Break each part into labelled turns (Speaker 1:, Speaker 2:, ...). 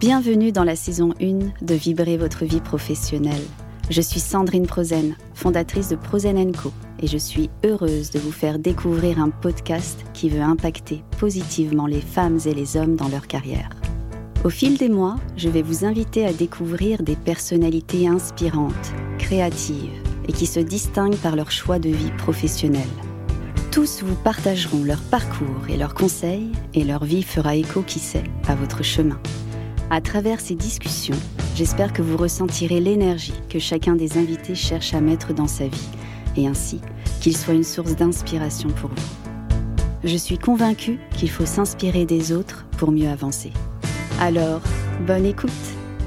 Speaker 1: Bienvenue dans la saison 1 de Vibrer votre vie professionnelle. Je suis Sandrine Prozen, fondatrice de Prozen Co. Et je suis heureuse de vous faire découvrir un podcast qui veut impacter positivement les femmes et les hommes dans leur carrière. Au fil des mois, je vais vous inviter à découvrir des personnalités inspirantes, créatives et qui se distinguent par leur choix de vie professionnelle. Tous vous partageront leur parcours et leurs conseils et leur vie fera écho, qui sait, à votre chemin. À travers ces discussions, j'espère que vous ressentirez l'énergie que chacun des invités cherche à mettre dans sa vie et ainsi qu'il soit une source d'inspiration pour vous. Je suis convaincue qu'il faut s'inspirer des autres pour mieux avancer. Alors, bonne écoute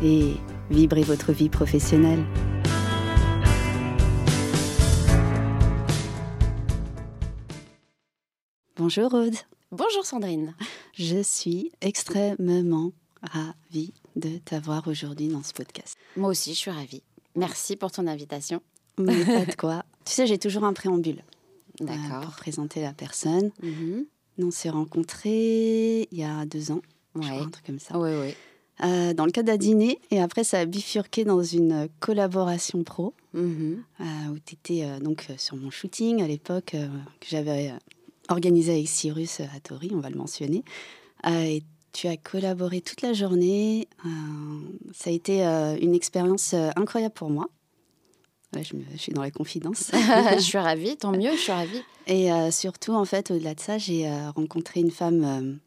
Speaker 1: et vibrez votre vie professionnelle. Bonjour Aude.
Speaker 2: Bonjour Sandrine.
Speaker 1: Je suis extrêmement ravie de t'avoir aujourd'hui dans ce podcast.
Speaker 2: Moi aussi, je suis ravie. Merci pour ton invitation.
Speaker 1: Mais pas de quoi. Tu sais, j'ai toujours un préambule.
Speaker 2: euh, D'accord.
Speaker 1: pour présenter la personne.
Speaker 2: Mhm.
Speaker 1: On s'est rencontrés il y a deux ans, je
Speaker 2: Ouais.
Speaker 1: crois, un truc comme ça.
Speaker 2: Oui, oui.
Speaker 1: Euh, dans le cadre d'un dîner, et après ça a bifurqué dans une collaboration pro,
Speaker 2: Mhm.
Speaker 1: euh, où tu étais donc sur mon shooting à l'époque, que j'avais organisé avec Cyrus à Tori, on va le mentionner. Euh, et tu as collaboré toute la journée. euh, ça a été euh, une expérience euh, incroyable pour moi. Là, je, me- je suis dans la confidence.
Speaker 2: je suis ravie, tant mieux, je suis ravie.
Speaker 1: Et surtout, en fait, au-delà de ça, j'ai rencontré une femme.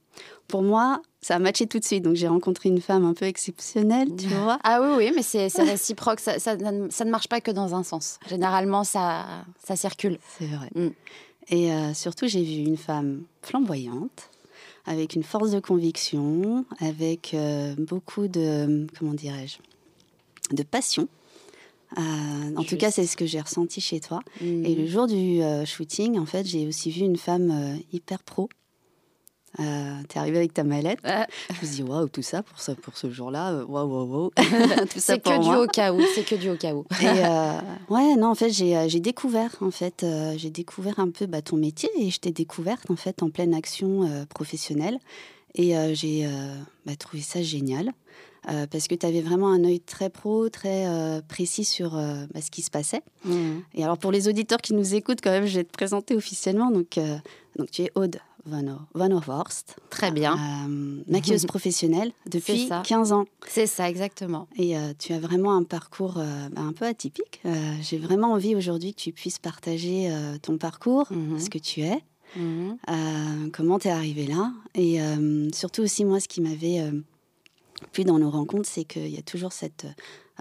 Speaker 1: pour moi, ça a matché tout de suite. Donc, j'ai rencontré une femme un peu exceptionnelle, tu vois.
Speaker 2: Ah oui, oui, mais c'est réciproque. Ça, ça, ne- ça ne marche pas que dans un sens. Généralement, ça, ça circule.
Speaker 1: C'est vrai.
Speaker 2: Mm.
Speaker 1: Et surtout, j'ai vu une femme flamboyante, avec une force de conviction, avec euh, beaucoup de. Comment dirais-je De passion. Euh, en tout cas, c'est ce que j'ai ressenti chez toi.
Speaker 2: Mhm.
Speaker 1: Et le jour du euh, shooting, en fait, j'ai aussi vu une femme hyper pro. Euh, T'es arrivée avec ta mallette.
Speaker 2: Ah,
Speaker 1: Je me suis dit, waouh, tout ça pour, ça, pour ce jour-là, euh, waouh, waouh, waouh.
Speaker 2: c'est que du au cas où. C'est que du au cas où.
Speaker 1: Et euh, ouais, non, en fait, j'ai euh, j'ai découvert, en fait, euh, j'ai découvert un peu bah, ton métier et je t'ai découverte, en fait, en pleine action professionnelle. Et j'ai bah, trouvé ça génial euh, parce que tu avais vraiment un œil très pro, très euh, précis sur euh, bah, ce qui se passait.
Speaker 2: Mhm.
Speaker 1: Et alors, pour les auditeurs qui nous écoutent, quand même, je vais te présenter officiellement. Donc, donc tu es Aude Van, O- Van Overhorst,
Speaker 2: Très bien.
Speaker 1: euh, maquilleuse professionnelle depuis
Speaker 2: ça.
Speaker 1: 15 ans.
Speaker 2: C'est ça, exactement.
Speaker 1: Et euh, tu as vraiment un parcours euh, un peu atypique. Euh, J'ai vraiment envie aujourd'hui que tu puisses partager ton parcours,
Speaker 2: Mhm.
Speaker 1: ce que tu es,
Speaker 2: Mhm.
Speaker 1: comment tu es arrivé là. Et surtout aussi, moi, ce qui m'avait euh, plu dans nos rencontres, c'est qu'il y a toujours cette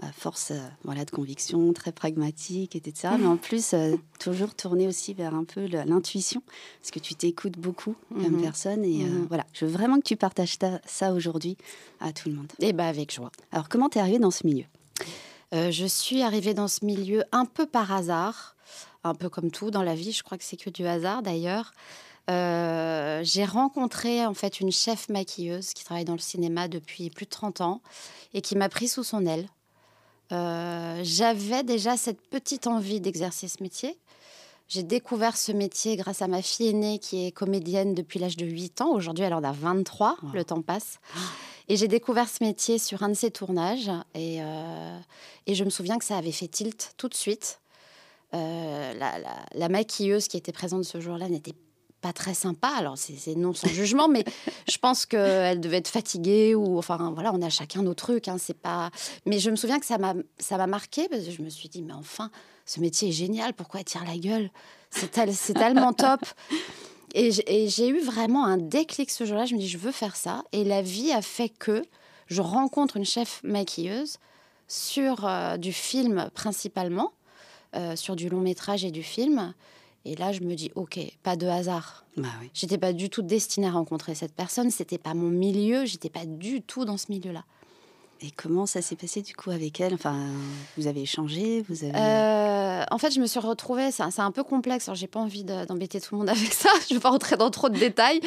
Speaker 1: euh, force euh, voilà, de conviction, très pragmatique, etc. Mais en plus, euh, toujours tourner aussi vers un peu l'intuition, parce que tu t'écoutes beaucoup comme
Speaker 2: Mhm.
Speaker 1: personne. Et euh,
Speaker 2: Mhm.
Speaker 1: voilà, je veux vraiment que tu partages ta- ça aujourd'hui à tout le monde.
Speaker 2: Eh bien, avec joie.
Speaker 1: Alors, comment tu es arrivée dans ce milieu?
Speaker 2: Euh, je suis arrivée dans ce milieu un peu par hasard, un peu comme tout dans la vie. Je crois que c'est que du hasard d'ailleurs. Euh, j'ai rencontré en fait une chef maquilleuse qui travaille dans le cinéma depuis plus de 30 ans et qui m'a pris sous son aile. Euh, J'avais déjà cette petite envie d'exercer ce métier. J'ai découvert ce métier grâce à ma fille aînée qui est comédienne depuis l'âge de 8 ans. Aujourd'hui, elle en a 23.
Speaker 1: Wow.
Speaker 2: Le temps passe. Et j'ai découvert ce métier sur un de ses tournages. Et, euh, et je me souviens que ça avait fait tilt tout de suite. Euh, la, la- la maquilleuse qui était présente ce jour-là n'était très sympa. Alors, c'est non sans jugement, mais je pense qu'elle devait être fatiguée ou enfin voilà, on a chacun nos trucs. Hein, c'est pas. Mais je me souviens que ça m'a marqué parce que je me suis dit mais enfin, ce métier est génial. Pourquoi elle tire la gueule? C'est tel- c'est tellement top. Et j'ai et j'ai eu vraiment un déclic ce jour-là. Je me dis je veux faire ça. Et la vie a fait que je rencontre une chef maquilleuse sur euh, du film principalement, euh, sur du long métrage et du film. Et là, je me dis, ok, pas de hasard.
Speaker 1: Bah oui.
Speaker 2: J'étais pas du tout destinée à rencontrer cette personne. C'était pas mon milieu. J'étais pas du tout dans ce milieu-là.
Speaker 1: Et comment ça s'est passé du coup avec elle? Enfin, vous avez échangé, vous avez.
Speaker 2: Euh, en fait, je me suis retrouvée. C'est un- c'est un peu complexe. Alors, j'ai pas envie de- d'embêter tout le monde avec ça. Je vais pas rentrer dans trop de détails.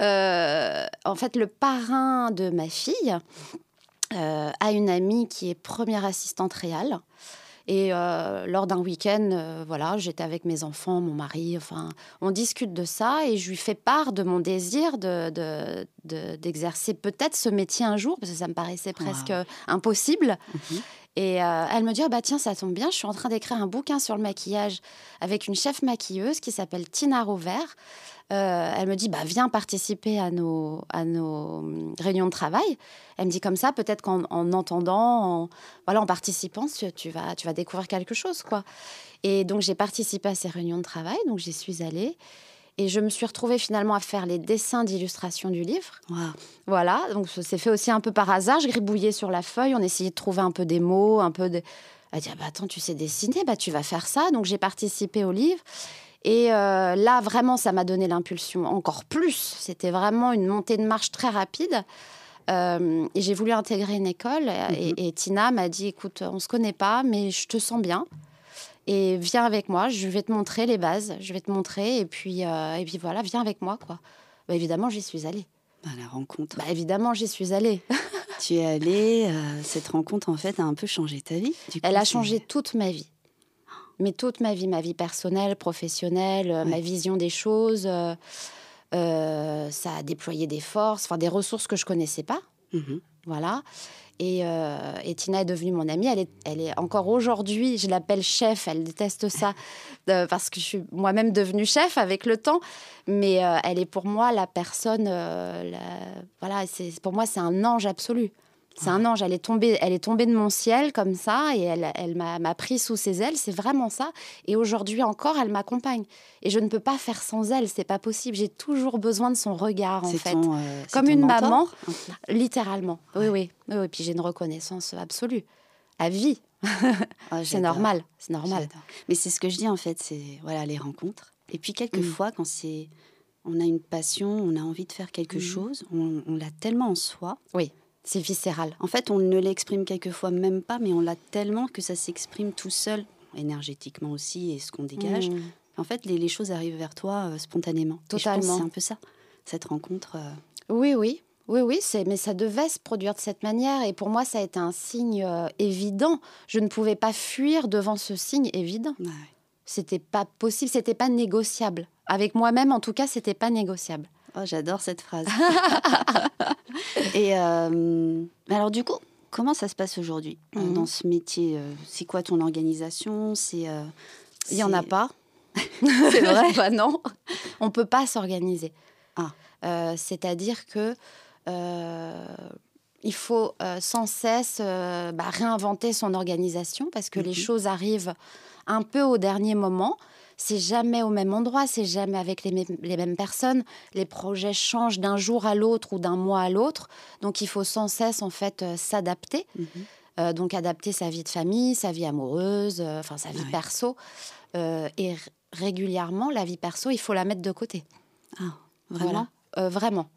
Speaker 2: Euh, en fait, le parrain de ma fille euh, a une amie qui est première assistante réelle. Et euh, lors d'un week-end, euh, voilà, j'étais avec mes enfants, mon mari, enfin, on discute de ça et je lui fais part de mon désir de, d'exercer peut-être ce métier un jour, parce que ça me paraissait presque impossible. Mhm. Et euh, elle me dit ah bah tiens ça tombe bien, je suis en train d'écrire un bouquin sur le maquillage avec une chef maquilleuse qui s'appelle Tina Rovert. Euh, elle me dit bah viens participer à nos à nos hum, réunions de travail. Elle me dit comme ça peut-être qu'en entendant, en, voilà en participant, tu, vas tu vas découvrir quelque chose quoi. Et donc j'ai participé à ces réunions de travail, donc j'y suis allée. Et je me suis retrouvée finalement à faire les dessins d'illustration du livre. Voilà, donc c'est fait aussi un peu par hasard. Je gribouillais sur la feuille, on essayait de trouver un peu des mots, un peu de... Elle dit, ah bah, attends, tu sais dessiner, bah, tu vas faire ça. Donc j'ai participé au livre. Et euh, là, vraiment, ça m'a donné l'impulsion encore plus. C'était vraiment une montée de marche très rapide. Euh, et j'ai voulu intégrer une école. et, mhm. et, Tina m'a dit, écoute, on ne se connaît pas, mais je te sens bien et viens avec moi, je vais te montrer les bases, je vais te montrer, et puis, euh, et puis voilà, viens avec moi, quoi. Bah, évidemment, j'y suis allée.
Speaker 1: Bah, la rencontre.
Speaker 2: Bah, évidemment, j'y suis allée.
Speaker 1: tu es allée, euh, cette rencontre, en fait, a un peu changé ta vie.
Speaker 2: Elle a changé toute ma vie. Mais toute ma vie, ma vie personnelle, professionnelle, euh, ma vision des choses. ça a déployé des forces, enfin des ressources que je connaissais pas. Mhm. Voilà. Euh, et, Tina est devenue mon amie. Elle est, elle est encore aujourd'hui, je l'appelle chef. Elle déteste ça euh, parce que je suis moi-même devenue chef avec le temps. Mais euh, elle est pour moi la personne. voilà, c'est pour moi c'est un ange absolu. C'est un ange. Elle est tombée, elle est tombée de mon ciel comme ça et elle, elle m'a pris sous ses ailes. C'est vraiment ça. Et aujourd'hui encore, elle m'accompagne. Et je ne peux pas faire sans elle. C'est pas possible. J'ai toujours besoin de son regard en fait, euh, comme une maman, littéralement. Oui, oui, oui, Puis j'ai une reconnaissance absolue, à vie. Ah, c'est normal, c'est normal.
Speaker 1: Mais c'est ce que je dis en fait. C'est voilà les rencontres. Et puis quelquefois, mm. quand c'est on a une passion, on a envie de faire quelque mm. chose, on, on l'a tellement en soi.
Speaker 2: Oui c'est viscéral.
Speaker 1: En fait, on ne l'exprime quelquefois même pas, mais on l'a tellement que ça s'exprime tout seul, énergétiquement aussi, et ce qu'on dégage. Mmh. En fait, les, choses arrivent vers toi euh, spontanément.
Speaker 2: Totalement.
Speaker 1: C'est un peu ça, cette rencontre. Euh.
Speaker 2: Oui, oui. Oui, oui, mais ça devait se produire de cette manière. Et pour moi, ça a été un signe euh, évident. Je ne pouvais pas fuir devant ce signe évident. C'était pas possible, c'était pas négociable. Avec moi-même, en tout cas, c'était pas négociable.
Speaker 1: Oh, j'adore cette phrase. Et euh, alors du coup, comment ça se passe aujourd'hui euh, mhm. dans ce métier euh, C'est quoi ton organisation C'est
Speaker 2: il y en a pas?
Speaker 1: c'est vrai.
Speaker 2: bah non, on peut pas s'organiser. Ah. C'est-à-dire que il faut sans cesse bah, réinventer son organisation parce que les mhm. choses arrivent un peu au dernier moment c'est jamais au même endroit, c'est jamais avec les, mêmes personnes. Les projets changent d'un jour à l'autre ou d'un mois à l'autre. Donc il faut sans cesse en fait euh, s'adapter. Mhm. Euh, donc adapter sa vie de famille, sa vie amoureuse, euh, enfin sa vie perso. et régulièrement, la vie perso, il faut la mettre de côté.
Speaker 1: Ah, vraiment?
Speaker 2: Vraiment.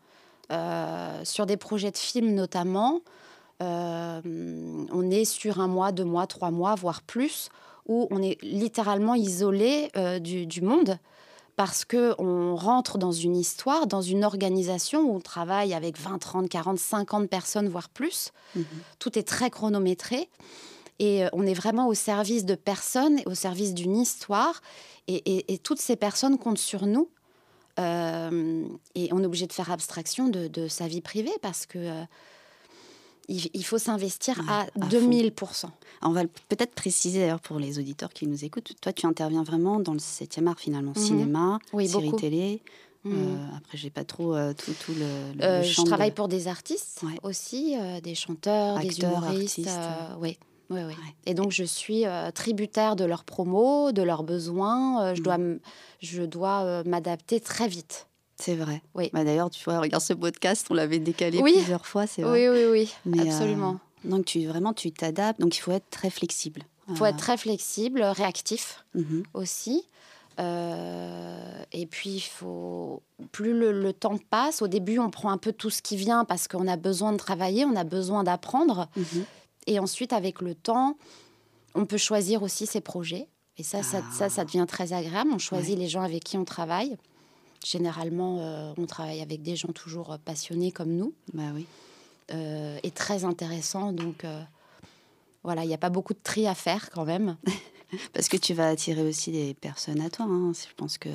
Speaker 2: sur des projets de films notamment, on est sur un mois, deux mois, trois mois, voire plus où on est littéralement isolé euh, du, monde parce que on rentre dans une histoire, dans une organisation où on travaille avec 20, 30, 40, 50 personnes, voire plus. Mhm. Tout est très chronométré. Et euh, on est vraiment au service de personnes, au service d'une histoire. Et, toutes ces personnes comptent sur nous. Euh, et on est obligé de faire abstraction de, sa vie privée parce que il, faut s'investir à, 2000%.
Speaker 1: On va peut-être préciser d'ailleurs pour les auditeurs qui nous écoutent, toi tu interviens vraiment dans le 7e art finalement, mhm. cinéma, série télé. Mhm. Euh, après, j'ai pas trop euh, tout, tout, le,
Speaker 2: euh, Je travaille pour des artistes aussi, des chanteurs, des humoristes. oui. Oui, oui. Et donc, je suis tributaire de leurs promos, de leurs besoins. je mhm. dois, je dois m'adapter très vite.
Speaker 1: C'est vrai.
Speaker 2: Oui.
Speaker 1: Bah, D'ailleurs, tu vois, regarde ce podcast, on l'avait décalé plusieurs fois, c'est vrai.
Speaker 2: Oui, oui, oui, euh, absolument.
Speaker 1: donc, tu, vraiment, tu t'adaptes, donc il faut être très flexible.
Speaker 2: Il faut être très flexible, réactif mhm. aussi. Euh, et puis, il faut plus le, temps passe. Au début, on prend un peu tout ce qui vient parce qu'on a besoin de travailler, on a besoin d'apprendre. Mhm. Et ensuite, avec le temps, on peut choisir aussi ses projets. Et ça, ça, ça, ça, devient très agréable. On choisit les gens avec qui on travaille. Généralement, euh, on travaille avec des gens toujours euh, passionnés comme nous.
Speaker 1: Bah oui.
Speaker 2: Euh, et très intéressants. Donc, Voilà, il n'y a pas beaucoup de tri à faire quand même.
Speaker 1: Parce que tu vas attirer aussi des personnes à toi. hein. Je pense que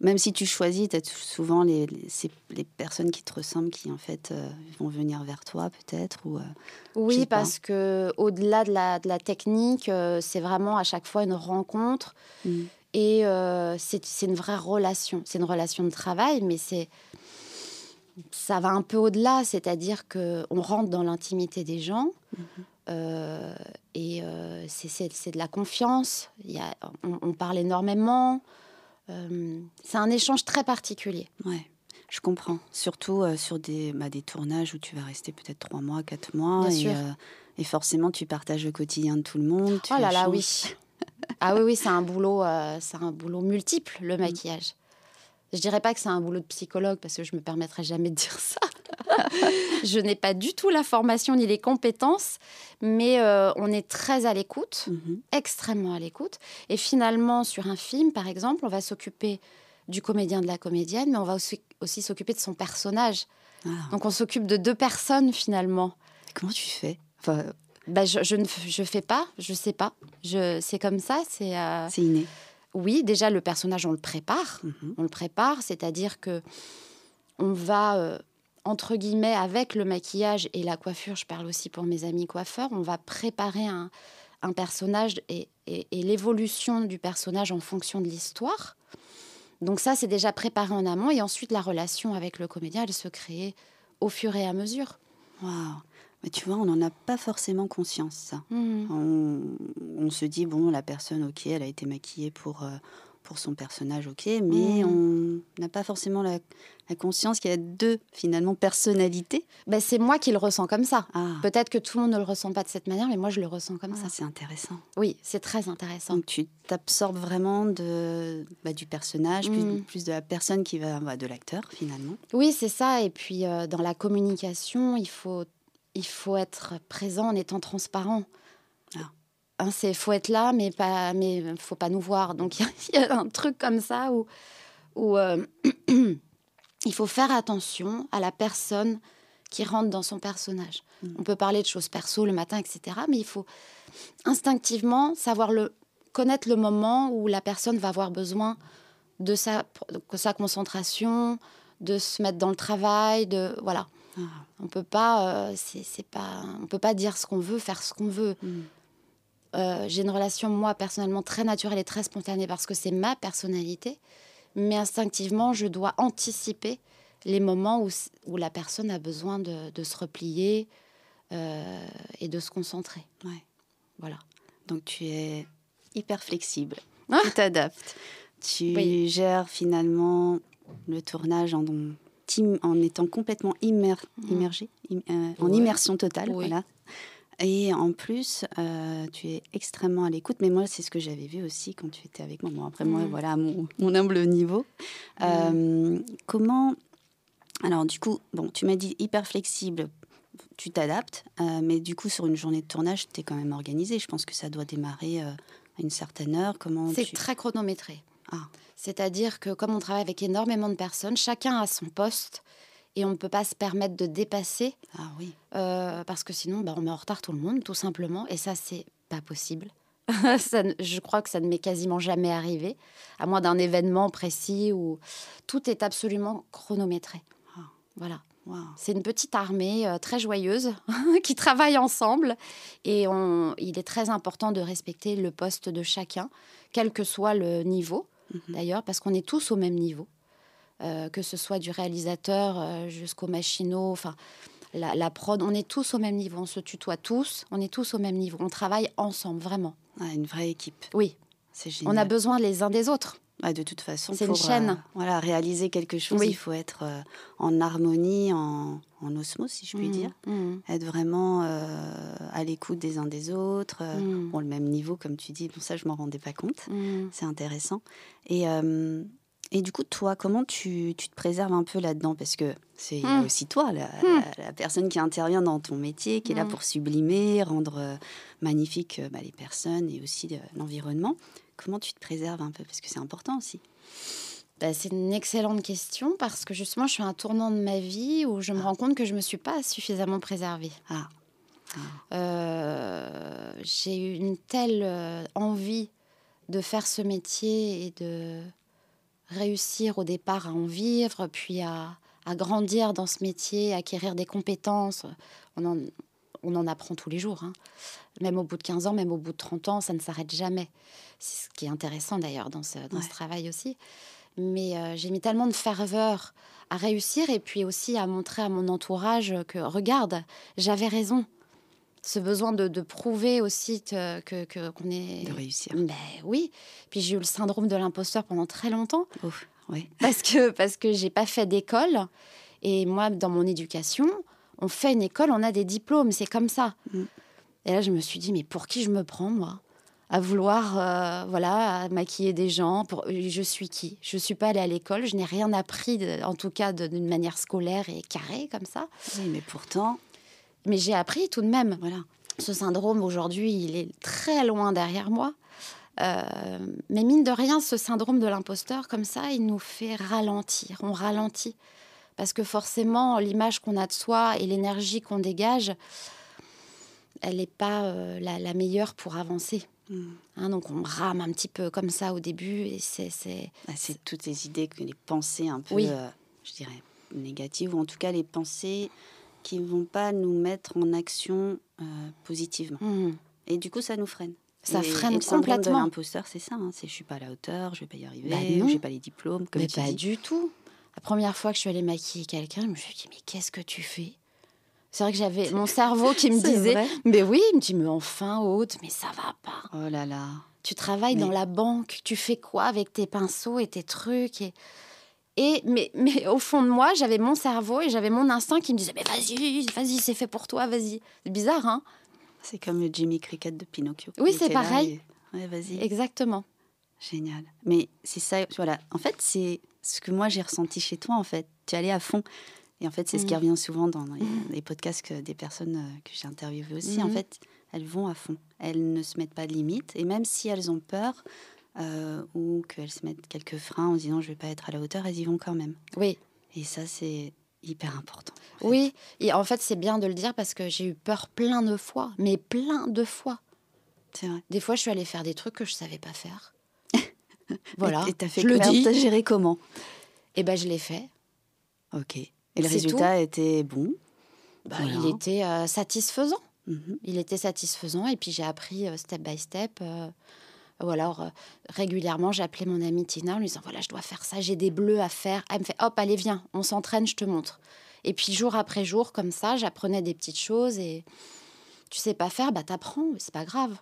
Speaker 1: même si tu choisis, tu as souvent les, les, c'est les personnes qui te ressemblent qui, en fait, euh, vont venir vers toi, peut-être. Ou, euh,
Speaker 2: Oui,
Speaker 1: sais pas.
Speaker 2: parce que au-delà de la, de la technique, euh, c'est vraiment à chaque fois une rencontre
Speaker 1: mm.
Speaker 2: Et euh, c'est une vraie relation. C'est une relation de travail, mais c'est ça va un peu au-delà, c'est-à-dire que on rentre dans l'intimité des gens.
Speaker 1: Mhm.
Speaker 2: euh, et euh, c'est- de la confiance. Il y a, on, on parle énormément. C'est un échange très particulier.
Speaker 1: Ouais, je comprends. Surtout euh, sur des, bah, des tournages où tu vas rester peut-être trois mois, quatre mois.
Speaker 2: Bien
Speaker 1: et,
Speaker 2: sûr.
Speaker 1: euh, et forcément, tu partages le quotidien de tout le monde. tu
Speaker 2: Oh là là, oui. Ah oui, oui, c'est un boulot, euh, c'est un boulot multiple, le maquillage. Je dirais pas que c'est un boulot de psychologue parce que je me permettrai jamais de dire ça. je n'ai pas du tout la formation ni les compétences, mais euh, on est très à l'écoute,
Speaker 1: Mhm.
Speaker 2: extrêmement à l'écoute. Et finalement, sur un film, par exemple, on va s'occuper du comédien, de la comédienne, mais on va aussi, aussi s'occuper de son personnage.
Speaker 1: Ah,
Speaker 2: Donc on s'occupe de deux personnes finalement.
Speaker 1: comment tu fais? Enfin,
Speaker 2: Bah, je, je ne je fais pas, je sais pas. Je, c'est comme ça. C'est euh,
Speaker 1: C'est inné.
Speaker 2: oui, déjà le personnage, on le prépare.
Speaker 1: Mhm.
Speaker 2: On le prépare, c'est-à-dire que on va euh, entre guillemets avec le maquillage et la coiffure. Je parle aussi pour mes amis coiffeurs. On va préparer un, un personnage et, et- et l'évolution du personnage en fonction de l'histoire. Donc ça, c'est déjà préparé en amont et ensuite la relation avec le comédien, elle se crée au fur et à mesure.
Speaker 1: Waouh. Mais tu vois, on n'en a pas forcément conscience, ça.
Speaker 2: Mhm.
Speaker 1: On, on se dit, bon, la personne, ok, elle a été maquillée pour, euh, pour son personnage, ok, mais
Speaker 2: Mhm.
Speaker 1: on n'a pas forcément la, la conscience qu'il y a deux, finalement, personnalités.
Speaker 2: Ben, c'est moi qui le ressens comme ça.
Speaker 1: Ah,
Speaker 2: Peut-être que tout le monde ne le ressent pas de cette manière, mais moi je le ressens comme
Speaker 1: ah,
Speaker 2: ça.
Speaker 1: c'est intéressant.
Speaker 2: Oui, c'est très intéressant.
Speaker 1: Donc tu t'absorbes vraiment de, bah, du personnage, plus,
Speaker 2: Mm.
Speaker 1: plus de la personne qui va, bah, de l'acteur, finalement.
Speaker 2: Oui, c'est ça. Et puis euh, dans la communication, il faut, il faut être présent en étant transparent.
Speaker 1: Ah.
Speaker 2: Hein, c'est faut être là, mais pas, mais faut pas nous voir. Donc il y a- il y, a un truc comme ça où, où euh, il faut faire attention à la personne qui rentre dans son personnage.
Speaker 1: Mm.
Speaker 2: On peut parler de choses perso le matin, etc. Mais il faut instinctivement savoir le connaître le moment où la personne va avoir besoin de sa, de sa concentration, de se mettre dans le travail, de voilà.
Speaker 1: Ah.
Speaker 2: On peut pas, euh, c'est pas, on peut pas dire ce qu'on veut, faire ce qu'on veut.
Speaker 1: Mm.
Speaker 2: Euh, J'ai une relation moi personnellement très naturelle et très spontanée parce que c'est ma personnalité, mais instinctivement je dois anticiper les moments où, où la personne a besoin de, de se replier euh, et de se concentrer.
Speaker 1: Ouais.
Speaker 2: Voilà.
Speaker 1: Donc tu es hyper flexible,
Speaker 2: Ah.
Speaker 1: tu t'adaptes. Tu
Speaker 2: Oui.
Speaker 1: gères finalement le tournage en, en étant complètement immer- immergé, im- euh, en immersion totale.
Speaker 2: Oui.
Speaker 1: Voilà. Et en plus, euh, tu es extrêmement à l'écoute. Mais moi, c'est ce que j'avais vu aussi quand tu étais avec moi. Bon, après, moi,
Speaker 2: Mm.
Speaker 1: voilà, mon, mon humble niveau. Euh, comment. Alors, du coup, bon, tu m'as dit hyper flexible, tu t'adaptes. euh, mais du coup, sur une journée de tournage, tu es quand même organisé. Je pense que ça doit démarrer à une certaine heure. Comment
Speaker 2: C'est
Speaker 1: tu...
Speaker 2: très chronométré.
Speaker 1: Ah.
Speaker 2: C'est-à-dire que comme on travaille avec énormément de personnes, chacun a son poste et on ne peut pas se permettre de dépasser
Speaker 1: Ah oui.
Speaker 2: euh, parce que sinon bah, on met en retard tout le monde tout simplement et ça c'est pas possible. Ça je crois que ça ne m'est quasiment jamais arrivé, à moins d'un événement précis où tout est absolument chronométré.
Speaker 1: Ah.
Speaker 2: Voilà. C'est une petite armée euh, très joyeuse qui travaille ensemble et on, il est très important de respecter le poste de chacun, quel que soit le niveau
Speaker 1: Mhm.
Speaker 2: d'ailleurs, parce qu'on est tous au même niveau, Euh, que ce soit du réalisateur euh, jusqu'au machinot, enfin la, la prod, on est tous au même niveau, on se tutoie tous, on est tous au même niveau, on travaille ensemble vraiment.
Speaker 1: Ah, une vraie équipe.
Speaker 2: Oui,
Speaker 1: C'est génial.
Speaker 2: on a besoin les uns des autres.
Speaker 1: Ah, de toute façon,
Speaker 2: C'est une
Speaker 1: pour,
Speaker 2: chaîne.
Speaker 1: euh, voilà, réaliser quelque chose,
Speaker 2: Oui.
Speaker 1: il faut être euh, en harmonie, en, en osmose, si je puis
Speaker 2: Mhm,
Speaker 1: dire.
Speaker 2: mhm,
Speaker 1: Être vraiment euh, à l'écoute des uns des autres. euh, Bon, le même niveau, comme tu dis. Bon, ça, je m'en rendais pas compte.
Speaker 2: mhm.
Speaker 1: C'est intéressant. Et, euh, et du coup, toi, comment tu, tu te préserves un peu là-dedans? Parce que c'est aussi toi, la, la- la personne qui intervient dans ton métier, qui est là pour sublimer, rendre euh, magnifique euh, bah, les personnes et aussi euh, l'environnement. Comment tu te préserves un peu Parce que c'est important aussi.
Speaker 2: Bah, c'est une excellente question parce que justement, je suis à un tournant de ma vie où je me rends compte que je ne me suis pas suffisamment préservée.
Speaker 1: Ah,
Speaker 2: Euh, j'ai eu une telle euh, envie de faire ce métier et de réussir au départ à en vivre, puis à, à grandir dans ce métier, acquérir des compétences. On en, on en apprend tous les jours. hein. Même au bout de 15 ans, même au bout de 30 ans, ça ne s'arrête jamais. C'est ce qui est intéressant d'ailleurs dans ce, dans ce
Speaker 1: Ouais.
Speaker 2: travail aussi. Mais euh, j'ai mis tellement de ferveur à réussir et puis aussi à montrer à mon entourage que, regarde, j'avais raison. Ce besoin de, de prouver aussi te- que qu'on est...
Speaker 1: De réussir.
Speaker 2: Ben oui. Puis j'ai eu le syndrome de l'imposteur pendant très longtemps
Speaker 1: Ouf, ouais.
Speaker 2: parce que parce que j'ai pas fait d'école et moi dans mon éducation on fait une école on a des diplômes c'est comme ça
Speaker 1: Mm.
Speaker 2: et là je me suis dit mais pour qui je me prends moi à vouloir euh, voilà à maquiller des gens pour je suis qui? Je suis pas allée à l'école je n'ai rien appris de- en tout cas d'une manière scolaire et carrée comme ça
Speaker 1: Oui, mais pourtant,
Speaker 2: mais j'ai appris tout de même
Speaker 1: voilà.
Speaker 2: ce syndrome aujourd'hui, il est très loin derrière moi. Euh, mais mine de rien, ce syndrome de l'imposteur, comme ça, il nous fait ralentir. On ralentit. Parce que forcément, l'image qu'on a de soi et l'énergie qu'on dégage, elle n'est pas euh, la, la meilleure pour avancer.
Speaker 1: Mm.
Speaker 2: Hein, donc on rame un petit peu comme ça au début. Et c'est, c'est-
Speaker 1: Bah, c'est toutes les idées, que les pensées un peu,
Speaker 2: Oui.
Speaker 1: euh, je dirais, négatives, ou en tout cas les pensées qui ne vont pas nous mettre en action euh, positivement.
Speaker 2: Hmm.
Speaker 1: Et du coup, ça nous freine.
Speaker 2: Ça
Speaker 1: Et-
Speaker 2: freine
Speaker 1: et
Speaker 2: complètement.
Speaker 1: l'imposteur, c'est ça. hein, c'est je suis pas à la hauteur, je vais pas y arriver,
Speaker 2: Bah
Speaker 1: j'ai pas les diplômes, comme
Speaker 2: Mais
Speaker 1: tu
Speaker 2: pas
Speaker 1: dis.
Speaker 2: du tout. La première fois que je suis allée maquiller quelqu'un, je me suis dit, mais qu'est-ce que tu fais? C'est vrai que j'avais mon cerveau qui me disait, mais oui, il me dit, mais enfin, haute, mais ça va pas.
Speaker 1: Oh là là.
Speaker 2: Tu travailles dans la banque, tu fais quoi avec tes pinceaux et tes trucs et... Et, mais, mais au fond de moi, j'avais mon cerveau et j'avais mon instinct qui me disait Mais vas-y, vas-y, c'est fait pour toi, vas-y. C'est bizarre, hein?
Speaker 1: C'est comme le Jimmy Cricket de Pinocchio.
Speaker 2: Oui, c'est pareil.
Speaker 1: et- Ouais, vas-y.
Speaker 2: Exactement.
Speaker 1: Génial. Mais c'est ça, voilà. En fait, c'est ce que moi j'ai ressenti chez toi, en fait. Tu allais à fond. Et en fait, c'est ce qui
Speaker 2: Mhm.
Speaker 1: revient souvent dans les, les podcasts que des personnes euh, que j'ai interviewées aussi. En
Speaker 2: Mhm.
Speaker 1: fait, elles vont à fond. Elles ne se mettent pas de limites. Et même si elles ont peur euh, ou qu'elles se mettent quelques freins en se disant je vais pas être à la hauteur, elles y vont quand même.
Speaker 2: Oui,
Speaker 1: Et ça, c'est hyper important. en fait.
Speaker 2: oui. Et en fait, c'est bien de le dire parce que j'ai eu peur plein de fois, mais plein de fois.
Speaker 1: C'est vrai.
Speaker 2: Des fois, je suis allée faire des trucs que je savais pas faire. Voilà.
Speaker 1: Et t'as fait
Speaker 2: je le dis.
Speaker 1: T'as géré comment
Speaker 2: Et ben, je l'ai fait.
Speaker 1: Ok. Et le résultat était bon.
Speaker 2: Bah,
Speaker 1: Voilà.
Speaker 2: Il était euh, satisfaisant.
Speaker 1: Mhm.
Speaker 2: Il était satisfaisant. Et puis, j'ai appris euh, step by step. euh, ou alors, régulièrement, j'appelais mon amie Tina en lui disant Voilà, je dois faire ça, j'ai des bleus à faire. Elle me fait Hop, allez, viens, on s'entraîne, je te montre. Et puis, jour après jour, comme ça, j'apprenais des petites choses. Et tu sais pas faire, bah, t'apprends, c'est pas grave.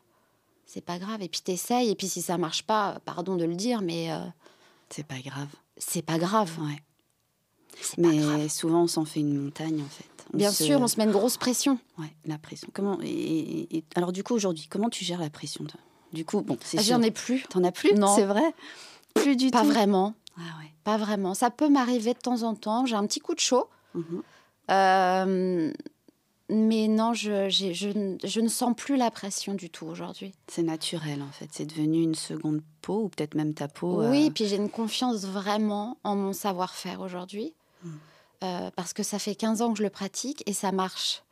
Speaker 2: C'est pas grave. Et puis, t'essayes. Et puis, si ça marche pas, pardon de le dire, mais euh,
Speaker 1: C'est pas grave.
Speaker 2: c'est pas grave.
Speaker 1: Ouais.
Speaker 2: Pas grave.
Speaker 1: Mais souvent, on s'en fait une montagne, en fait. On
Speaker 2: Bien
Speaker 1: se-
Speaker 2: sûr, on se met une grosse pression.
Speaker 1: Ouais, la pression. Comment et, et- et- alors du coup aujourd'hui, comment tu gères la pression toi? Du coup, bon, c'est
Speaker 2: Ah. J'en ai plus.
Speaker 1: T'en as plus?
Speaker 2: Non.
Speaker 1: C'est vrai? Plus du
Speaker 2: Pas
Speaker 1: tout?
Speaker 2: vraiment.
Speaker 1: Ah ouais.
Speaker 2: Pas vraiment. Ça peut m'arriver de temps en temps. J'ai un petit coup de chaud.
Speaker 1: Mhm.
Speaker 2: Euh, mais non, je, je, ne- je ne sens plus la pression du tout aujourd'hui.
Speaker 1: C'est naturel en fait. C'est devenu une seconde peau ou peut-être même ta peau.
Speaker 2: Oui,
Speaker 1: euh,
Speaker 2: puis j'ai une confiance vraiment en mon savoir-faire aujourd'hui.
Speaker 1: Mm.
Speaker 2: Euh, parce que ça fait 15 ans que je le pratique et ça marche.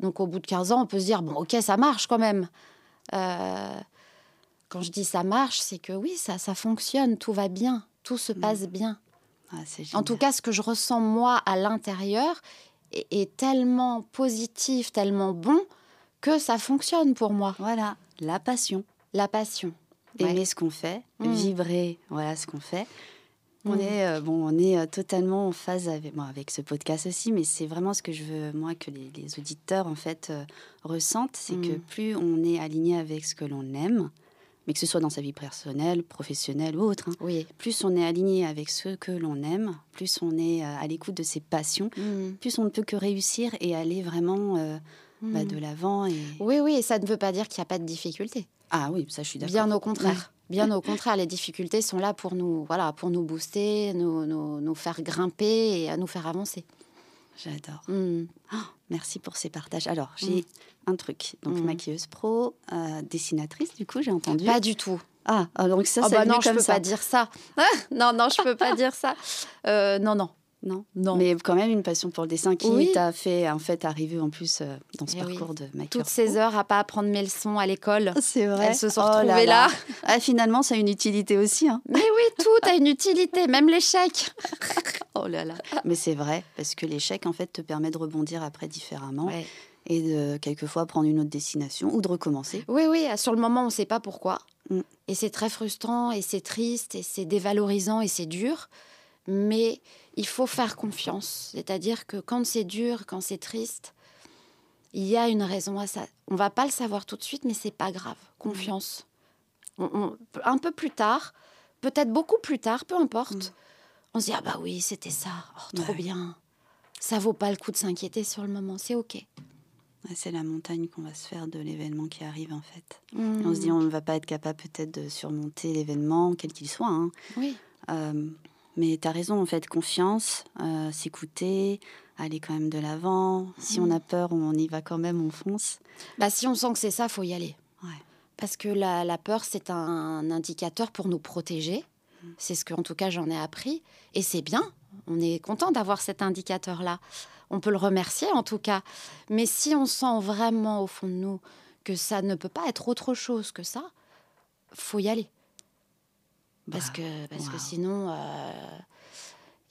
Speaker 2: Donc au bout de 15 ans, on peut se dire, bon, ok, ça marche quand même. Euh, quand je dis ça marche, c'est que oui, ça, ça fonctionne, tout va bien, tout se passe bien.
Speaker 1: ah,
Speaker 2: En tout cas, ce que je ressens moi à l'intérieur est, est tellement positif, tellement bon que ça fonctionne pour moi.
Speaker 1: voilà, la passion,
Speaker 2: La passion.
Speaker 1: aimer
Speaker 2: Ouais.
Speaker 1: ce qu'on fait,
Speaker 2: Mm.
Speaker 1: vibrer, voilà ce qu'on fait. On
Speaker 2: Mm.
Speaker 1: est euh, bon, on est euh, totalement en phase avec, bon, avec ce podcast aussi, mais c'est vraiment ce que je veux moi que les, les auditeurs en fait euh, ressentent, c'est que
Speaker 2: Mm.
Speaker 1: plus on est aligné avec ce que l'on aime, mais que ce soit dans sa vie personnelle, professionnelle ou autre, hein,
Speaker 2: Oui.
Speaker 1: plus on est aligné avec ce que l'on aime, plus on est euh, à l'écoute de ses passions,
Speaker 2: Mm.
Speaker 1: plus on ne peut que réussir et aller vraiment euh, bah,
Speaker 2: Mm.
Speaker 1: de l'avant. Et...
Speaker 2: Oui, oui, et ça ne veut pas dire qu'il n'y a pas de difficultés.
Speaker 1: Ah oui, ça je suis d'accord.
Speaker 2: Bien au contraire. Bien au contraire, les difficultés sont là pour nous, voilà, pour nous booster, nous, nous, nous faire grimper et à nous faire avancer.
Speaker 1: J'adore.
Speaker 2: Mm.
Speaker 1: Ah, merci pour ces partages. Alors, j'ai un truc. Donc,
Speaker 2: Mm.
Speaker 1: maquilleuse pro, euh, dessinatrice, du coup, j'ai entendu.
Speaker 2: Pas du tout.
Speaker 1: Ah, ah, donc ça,
Speaker 2: Oh
Speaker 1: ça
Speaker 2: bah non, je peux
Speaker 1: ça.
Speaker 2: pas dire ça. Ah, non, non, je peux pas dire ça. Euh, non, non.
Speaker 1: Non.
Speaker 2: Non.
Speaker 1: Mais quand même une passion pour le dessin qui
Speaker 2: Oui.
Speaker 1: t'a fait en fait arriver en plus euh, dans ce
Speaker 2: Eh oui.
Speaker 1: parcours de maquilleur.
Speaker 2: Toutes ces heures à pas apprendre mes leçons à l'école.
Speaker 1: C'est vrai.
Speaker 2: Elles se sont
Speaker 1: Oh là
Speaker 2: retrouvées là.
Speaker 1: Ah, finalement, ça a une utilité aussi. hein.
Speaker 2: Mais oui, tout a une utilité, même l'échec.
Speaker 1: Oh là là. Mais c'est vrai, parce que l'échec, en fait, te permet de rebondir après différemment
Speaker 2: Ouais.
Speaker 1: et de quelquefois prendre une autre destination ou de recommencer.
Speaker 2: Oui, oui, sur le moment, on ne sait pas pourquoi.
Speaker 1: Mm.
Speaker 2: Et c'est très frustrant, et c'est triste, et c'est dévalorisant, et c'est dur. Mais il faut faire confiance. C'est-à-dire que quand c'est dur, quand c'est triste, il y a une raison à ça. On va pas le savoir tout de suite, mais c'est pas grave. Confiance. On- on- un peu plus tard, peut-être beaucoup plus tard, peu importe. On se dit, ah bah oui, c'était ça. Oh, trop
Speaker 1: Ouais.
Speaker 2: bien. Ça vaut pas le coup de s'inquiéter sur le moment. C'est OK.
Speaker 1: C'est la montagne qu'on va se faire de l'événement qui arrive, en fait.
Speaker 2: Mm.
Speaker 1: Et on se dit, on ne va pas être capable peut-être de surmonter l'événement, quel qu'il soit. hein.
Speaker 2: Oui.
Speaker 1: Euh, mais tu as raison, en fait, confiance, euh, s'écouter, aller quand même de l'avant. Si on a peur, on y va quand même, on fonce.
Speaker 2: Bah, si on sent que c'est ça, faut y aller.
Speaker 1: Ouais.
Speaker 2: Parce que la, la peur, c'est un indicateur pour nous protéger. C'est ce que, en tout cas, j'en ai appris. Et c'est bien. On est content d'avoir cet indicateur-là. On peut le remercier, en tout cas. Mais si on sent vraiment au fond de nous que ça ne peut pas être autre chose que ça, faut y aller. Parce que, parce que sinon, euh,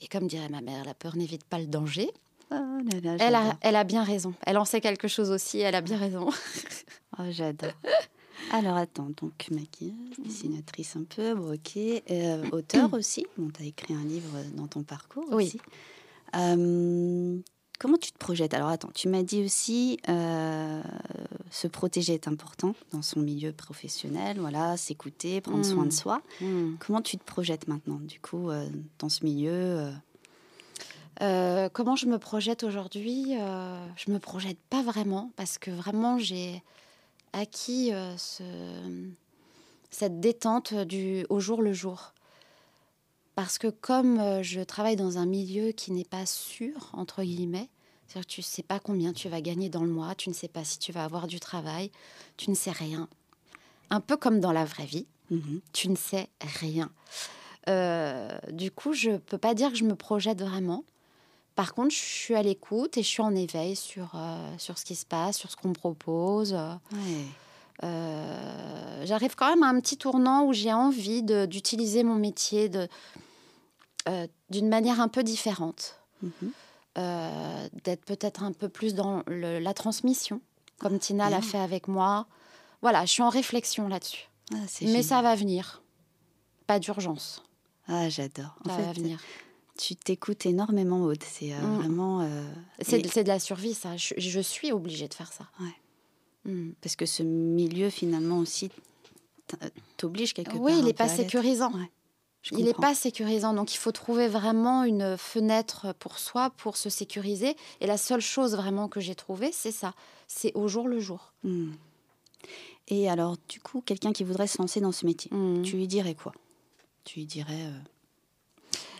Speaker 2: et comme dirait ma mère, la peur n'évite pas le danger.
Speaker 1: Oh là là,
Speaker 2: Elle a, elle a bien raison. Elle en sait quelque chose aussi. Elle a bien raison.
Speaker 1: Oh, j'adore. Alors attends, donc maquilleuse, dessinatrice un peu, ok, euh, auteur aussi. Bon, tu as écrit un livre dans ton parcours
Speaker 2: Oui.
Speaker 1: aussi. Euh, comment tu te projettes? Alors attends, tu m'as dit aussi euh, se protéger est important dans son milieu professionnel, voilà, s'écouter, prendre soin de
Speaker 2: Mm.
Speaker 1: soi.
Speaker 2: Hmm.
Speaker 1: Comment tu te projettes maintenant, du coup, euh, dans ce milieu euh,
Speaker 2: Euh, comment je me projette aujourd'hui Je me projette pas vraiment parce que vraiment j'ai acquis ce- cette détente du au jour le jour. Parce que comme je travaille dans un milieu qui n'est pas sûr entre guillemets, c'est-à-dire que tu ne sais pas combien tu vas gagner dans le mois, tu ne sais pas si tu vas avoir du travail, tu ne sais rien. Un peu comme dans la vraie vie
Speaker 1: mhm.
Speaker 2: tu ne sais rien. Euh, du coup, je peux pas dire que je me projette vraiment. Par contre, je suis à l'écoute et je suis en éveil sur, euh, sur ce qui se passe, sur ce qu'on me propose.
Speaker 1: Ouais.
Speaker 2: Euh, J'arrive quand même à un petit tournant où j'ai envie d'utiliser mon métier d'une manière un peu différente.
Speaker 1: Mhm.
Speaker 2: Euh, D'être peut-être un peu plus dans le- la transmission, comme Tina l'a
Speaker 1: bien.
Speaker 2: fait avec moi. Voilà, je suis en réflexion là-dessus.
Speaker 1: Ah,
Speaker 2: Mais
Speaker 1: génial.
Speaker 2: ça va venir. Pas d'urgence.
Speaker 1: Ah, j'adore. En
Speaker 2: Ça
Speaker 1: fait,
Speaker 2: va venir.
Speaker 1: tu t'écoutes énormément, Aude. C'est euh,
Speaker 2: Mm.
Speaker 1: vraiment. euh,
Speaker 2: C'est
Speaker 1: et-
Speaker 2: de, la survie, ça. Je, je suis obligée de faire ça.
Speaker 1: Ouais.
Speaker 2: Mm.
Speaker 1: Parce que ce milieu, finalement, aussi, t'oblige quelque part.
Speaker 2: Oui, il n'est pas sécurisant.
Speaker 1: Ouais, je
Speaker 2: Il n'est pas sécurisant. Donc, il faut trouver vraiment une fenêtre pour soi, pour se sécuriser. Et la seule chose vraiment que j'ai trouvée, c'est ça. C'est au jour le jour.
Speaker 1: Mm. Et alors, du coup, quelqu'un qui voudrait se lancer dans ce métier,
Speaker 2: Mm.
Speaker 1: tu lui dirais quoi? Tu lui dirais. euh,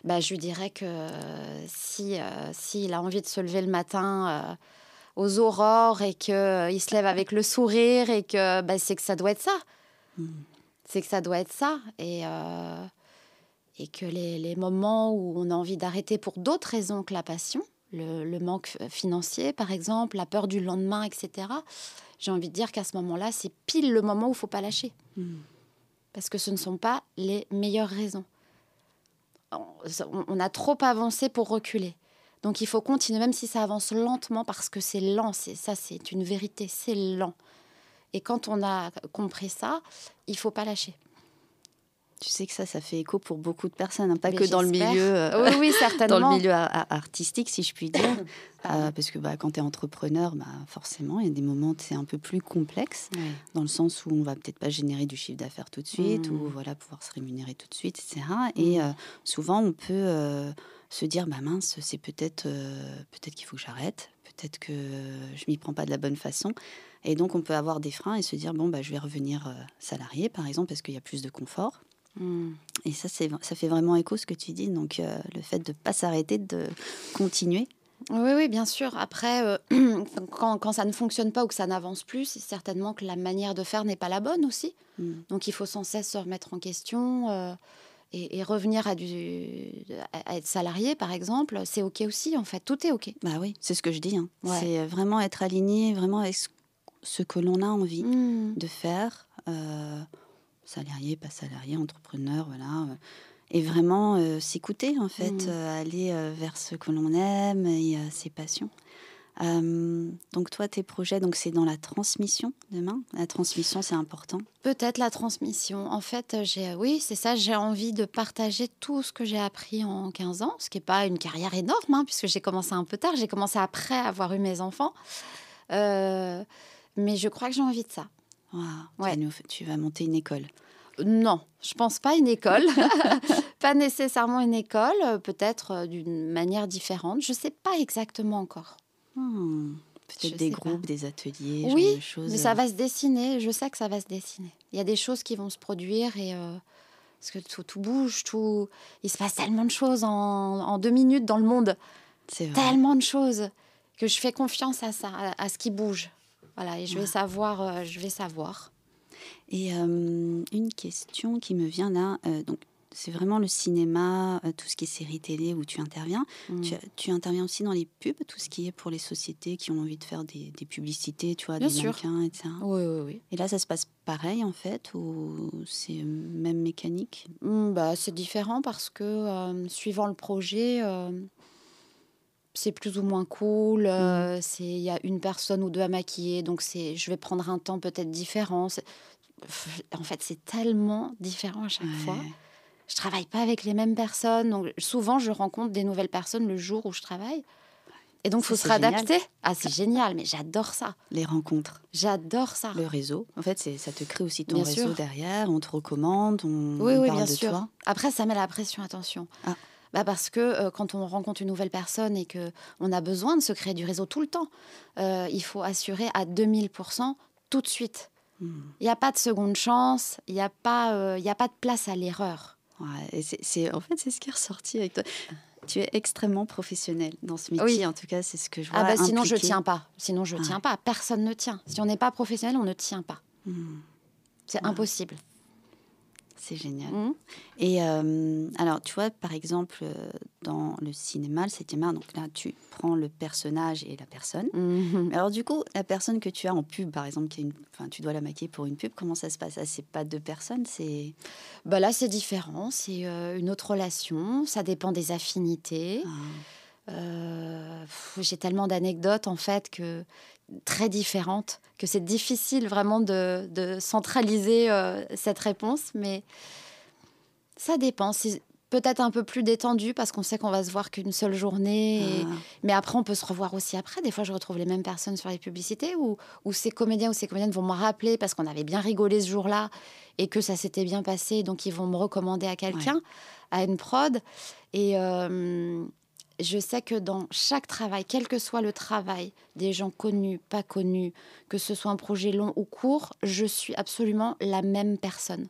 Speaker 2: Bah, je lui dirais que euh, si euh, s'il a envie de se lever le matin euh, aux aurores et qu'il se lève avec le sourire et que bah, c'est que ça doit être ça.
Speaker 1: Mm.
Speaker 2: C'est que ça doit être ça. Et, euh, et que les, les moments où on a envie d'arrêter pour d'autres raisons que la passion, le, le manque financier par exemple, la peur du lendemain, etc., j'ai envie de dire qu'à ce moment-là, c'est pile le moment où il faut pas lâcher.
Speaker 1: Mm.
Speaker 2: Parce que ce ne sont pas les meilleures raisons. On- On a trop avancé pour reculer. Donc il faut continuer, même si ça avance lentement, parce que c'est lent. C'est ça, c'est une vérité. C'est lent. Et quand on a compris ça, il faut pas lâcher.
Speaker 1: Tu sais que ça, ça fait écho pour beaucoup de personnes, hein, pas
Speaker 2: Mais
Speaker 1: que dans le milieu. euh,
Speaker 2: Oui, oui, certainement.
Speaker 1: Dans le milieu artistique, si je puis dire. Euh, parce que bah, quand tu es entrepreneur, bah, forcément, il y a des moments où c'est un peu plus complexe, dans le sens où on va peut-être pas générer du chiffre d'affaires tout de suite, ou voilà, pouvoir se rémunérer tout de suite, etc. Et euh, souvent, on peut se dire, bah mince, c'est peut-être peut-être qu'il faut que j'arrête, peut-être que je m'y prends pas de la bonne façon. Et donc, on peut avoir des freins et se dire, bon, bah, je vais revenir salarié, par exemple, parce qu'il y a plus de confort.
Speaker 2: Mm.
Speaker 1: Et ça, ça fait vraiment écho ce que tu dis. Donc, euh, le fait de ne pas s'arrêter, de continuer.
Speaker 2: Oui, oui, bien sûr. Après, euh, quand, quand ça ne fonctionne pas ou que ça n'avance plus, c'est certainement que la manière de faire n'est pas la bonne aussi.
Speaker 1: Mm.
Speaker 2: Donc il faut sans cesse se remettre en question euh, et, revenir à, du, à être salarié, par exemple, c'est OK aussi, en fait. Tout est OK.
Speaker 1: Bah oui, c'est ce que je dis. Hein. C'est vraiment être aligné, vraiment avec ce que l'on a envie mmh. de faire. Euh, salarié, pas salarié, entrepreneur, voilà. Et vraiment euh, s'écouter, en fait, mmh. euh, aller vers ce que l'on aime et ses passions. Euh, donc toi, tes projets, donc c'est dans la transmission demain? La transmission, c'est important?
Speaker 2: Peut-être la transmission. En fait, j'ai, oui, c'est ça. J'ai envie de partager tout ce que j'ai appris en 15 ans, ce qui n'est pas une carrière énorme, hein, puisque j'ai commencé un peu tard. J'ai commencé après avoir eu mes enfants. Euh, mais je crois que j'ai envie de ça.
Speaker 1: Ouais. tu, vas monter une école.
Speaker 2: Non, je pense pas une école, pas nécessairement une école, peut-être euh, d'une manière différente. Je sais pas exactement encore.
Speaker 1: Hmm. Peut-être des groupes, des ateliers,
Speaker 2: oui, choses. mais ça euh. va se dessiner. Je sais que ça va se dessiner. Il y a des choses qui vont se produire et euh, parce que tout, bouge, tout. Il se passe tellement de choses en, deux minutes dans le monde. C'est Tellement de choses que je fais confiance à ça, à, ce qui bouge. Voilà, et je vais savoir. Euh, je vais savoir.
Speaker 1: Et une question qui me vient là, donc c'est vraiment le cinéma, euh, tout ce qui est série télé où tu interviens. Mm. Tu, interviens aussi dans les pubs, tout ce qui est pour les sociétés qui ont envie de faire des, publicités, tu vois, des mannequins, etc.
Speaker 2: Oui, oui, oui.
Speaker 1: Et là, ça se passe pareil en fait, ou c'est même mécanique?
Speaker 2: Mm, bah, C'est différent parce que euh, suivant le projet, euh, c'est plus ou moins cool. Mm. c'est Il y a une personne ou deux à maquiller, donc je vais prendre un temps peut-être différent. En fait, c'est tellement différent à chaque fois je travaille pas avec les mêmes personnes. Donc souvent, je rencontre des nouvelles personnes le jour où je travaille. Et donc, il faut se réadapter. Ah, c'est génial, mais j'adore ça.
Speaker 1: Les rencontres.
Speaker 2: J'adore ça.
Speaker 1: Le réseau. En fait, ça te crée aussi ton réseau derrière. On te recommande, on, oui, oui, bien sûr.
Speaker 2: Après, ça met la pression, attention. Ah. Bah parce que euh, quand on rencontre une nouvelle personne et que on a besoin de se créer du réseau tout le temps, euh, il faut assurer à 2000% tout de suite. Hmm. Il n'y a pas de seconde chance, il n'y a, pas, euh, a pas de place à l'erreur
Speaker 1: c'est, en fait, c'est ce qui est ressorti avec toi. Tu es extrêmement professionnel dans ce métier, en tout cas, c'est ce que je vois.
Speaker 2: Ah bah sinon, je tiens pas. Sinon, je tiens pas. Personne ne tient. Si on n'est pas professionnel, on ne tient pas. Hmm. C'est impossible.
Speaker 1: C'est génial. Mmh. Et euh, alors, tu vois, par exemple, euh, dans le cinéma, le septième art, donc là, tu prends le personnage et la personne. Mmh. Alors, du coup, la personne que tu as en pub, par exemple, qui une, enfin, tu dois la maquiller pour une pub, comment ça se passe? Ah, C'est pas deux personnes, c'est.
Speaker 2: Bah là, c'est différent. C'est euh, une autre relation. Ça dépend des affinités. Ah. J'ai tellement d'anecdotes en fait que très différentes que c'est difficile vraiment de, centraliser euh, cette réponse, mais ça dépend. C'est peut-être un peu plus détendu parce qu'on sait qu'on va se voir qu'une seule journée. Ah. Mais après, on peut se revoir aussi après. Des fois, je retrouve les mêmes personnes sur les publicités ou, ces comédiens ou ces comédiennes vont me rappeler parce qu'on avait bien rigolé ce jour-là et que ça s'était bien passé. Donc, ils vont me recommander à quelqu'un, à une prod. Et, euh, je sais que dans chaque travail, quel que soit le travail, des gens connus, pas connus, que ce soit un projet long ou court, je suis absolument la même personne.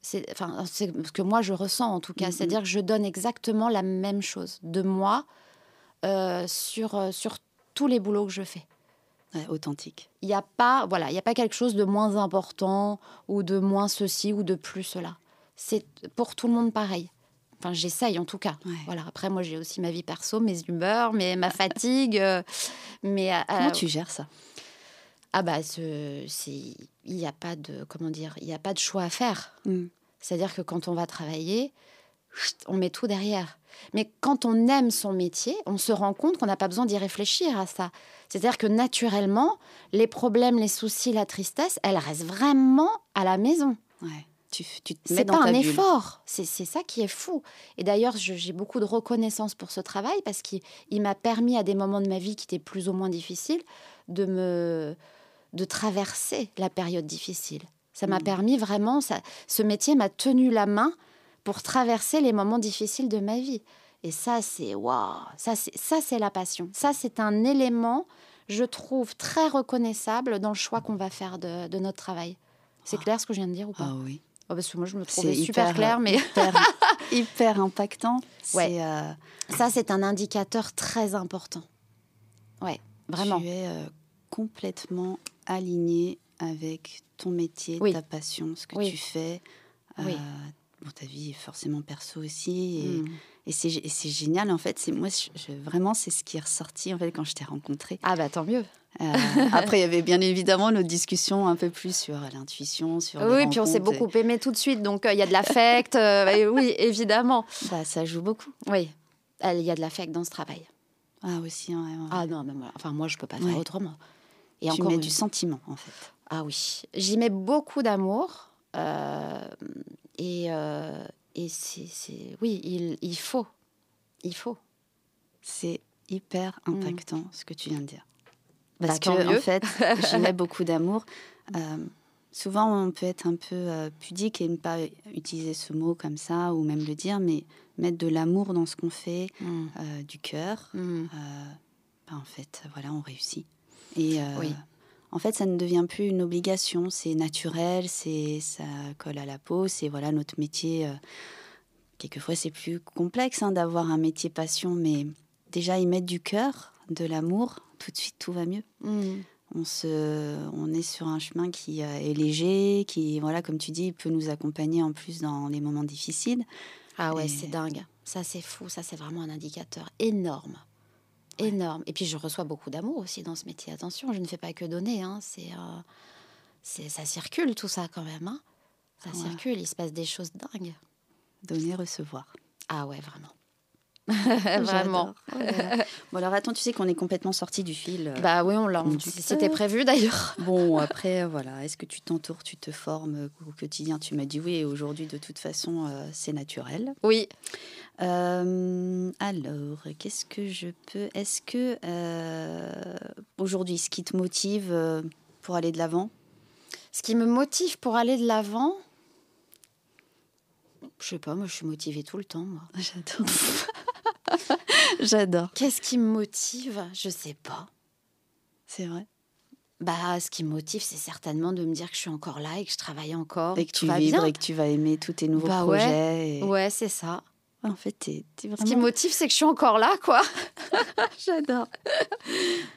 Speaker 2: C'est enfin, ce que moi je ressens en tout cas, mm-hmm. c'est-à-dire que je donne exactement la même chose de moi euh, sur, euh, sur tous les boulots que je fais.
Speaker 1: authentique.
Speaker 2: Il n'y a pas voilà, il y a pas quelque chose de moins important ou de moins ceci ou de plus cela. C'est pour tout le monde pareil. Enfin, j'essaye en tout cas. Voilà. Après, moi, j'ai aussi ma vie perso, mes humeurs, mais ma fatigue. Euh, mais
Speaker 1: euh, comment tu gères ça?
Speaker 2: Ah bah, il n'y a pas de comment dire, il y a pas de choix à faire. Mm. C'est-à-dire que quand on va travailler, on met tout derrière. Mais quand on aime son métier, on se rend compte qu'on n'a pas besoin d'y réfléchir à ça. C'est-à-dire que naturellement, les problèmes, les soucis, la tristesse, elles restent vraiment à la maison.
Speaker 1: Ouais. Tu, tu
Speaker 2: c'est pas un effort, c'est ça qui est fou. Et d'ailleurs, j'ai beaucoup de reconnaissance pour ce travail parce qu'il m'a permis à des moments de ma vie qui étaient plus ou moins difficiles de me de traverser la période difficile. Ça m'a mm. permis vraiment, ça, ce métier m'a tenu la main pour traverser les moments difficiles de ma vie. Et ça, c'est waouh, ça c'est la passion. Ça c'est un élément, je trouve très reconnaissable dans le choix qu'on va faire de, de notre travail. C'est ah. clair ce que je viens de dire ou pas?
Speaker 1: Ah oui.
Speaker 2: Oh, parce que moi, je me trouvais super clair, mais
Speaker 1: hyper, impactant.
Speaker 2: Ouais. Euh, Ça, c'est un indicateur très important. Ouais, vraiment.
Speaker 1: Tu es euh, complètement aligné avec ton métier, ta passion, ce que tu fais. Euh, bon, ta vie forcément perso aussi. Et,
Speaker 2: Mm.
Speaker 1: et c'est génial, en fait. Moi, je- je- vraiment, c'est ce qui est ressorti en fait quand je t'ai rencontré.
Speaker 2: Ah bah tant mieux.
Speaker 1: Euh, après, il y avait bien évidemment nos discussions un peu plus sur l'intuition, sur les
Speaker 2: Oui, puis on s'est beaucoup aimé tout de suite, donc euh, il y a de l'affect. euh, oui, évidemment.
Speaker 1: Bah, ça joue beaucoup.
Speaker 2: Oui, il y a de l'affect dans ce travail.
Speaker 1: Ah aussi, ouais, ouais.
Speaker 2: Ah non, mais moi, enfin moi je peux pas faire
Speaker 1: Ouais.
Speaker 2: autrement. Et
Speaker 1: tu
Speaker 2: encore
Speaker 1: mets
Speaker 2: une-
Speaker 1: du sentiment en fait.
Speaker 2: Ah oui, j'y mets beaucoup d'amour. et et c'est, oui, il, il faut. Il faut.
Speaker 1: C'est hyper impactant ce que tu viens de dire. Parce
Speaker 2: Bah,
Speaker 1: que en fait, j'y mets beaucoup d'amour. Euh, souvent, on peut être un peu euh, pudique et ne pas utiliser ce mot comme ça ou même le dire, mais mettre de l'amour dans ce qu'on fait,
Speaker 2: Mm.
Speaker 1: euh, du cœur.
Speaker 2: Mm.
Speaker 1: bah, en fait, voilà, on réussit. Et
Speaker 2: Oui.
Speaker 1: en fait, ça ne devient plus une obligation, c'est naturel, c'est ça colle à la peau, c'est voilà notre métier. quelquefois, c'est plus complexe hein, d'avoir un métier passion, mais déjà y mettre du cœur, de l'amour, tout de suite tout va mieux.
Speaker 2: Mm.
Speaker 1: On se, on est sur un chemin qui euh, est léger, qui voilà, comme tu dis, peut nous accompagner en plus dans les moments difficiles.
Speaker 2: Ah ouais,
Speaker 1: Et-
Speaker 2: c'est dingue. Ça, c'est fou. Ça, c'est vraiment un indicateur énorme. Énorme. Et puis, je reçois beaucoup d'amour aussi dans ce métier. Attention, je ne fais pas que donner. Hein. C'est, euh, c'est, ça circule, tout ça, quand même. hein. Ça
Speaker 1: Ouais.
Speaker 2: circule. Il se passe des choses dingues.
Speaker 1: Donner, recevoir.
Speaker 2: Ah ouais, vraiment. vraiment.
Speaker 1: Bon alors attends, tu sais qu'on est complètement sorti du fil. euh,
Speaker 2: Bah oui, on l'a. C'était prévu d'ailleurs.
Speaker 1: Bon, après, voilà, est-ce que tu t'entoures, tu te formes au quotidien? Tu m'as dit oui, et aujourd'hui, de toute façon, euh, c'est naturel.
Speaker 2: Oui.
Speaker 1: Euh, alors, qu'est-ce que je peux Est-ce que aujourd'hui, ce qui te motive pour aller de l'avant?
Speaker 2: Ce qui me motive pour aller de l'avant, je sais pas, moi je suis motivée tout le temps. Moi.
Speaker 1: J'adore. J'adore.
Speaker 2: Qu'est-ce qui me motive? Je sais pas.
Speaker 1: C'est vrai.
Speaker 2: Bah, ce qui me motive, c'est certainement de me dire que je suis encore là et que je travaille encore.
Speaker 1: Et que tu vibres
Speaker 2: bien.
Speaker 1: et que tu vas aimer tous tes nouveaux
Speaker 2: Bah ouais.
Speaker 1: projets. et-
Speaker 2: Ouais, c'est ça.
Speaker 1: En fait, t'es es
Speaker 2: Ce qui me
Speaker 1: vraiment.
Speaker 2: motive, c'est que je suis encore là, quoi.
Speaker 1: J'adore.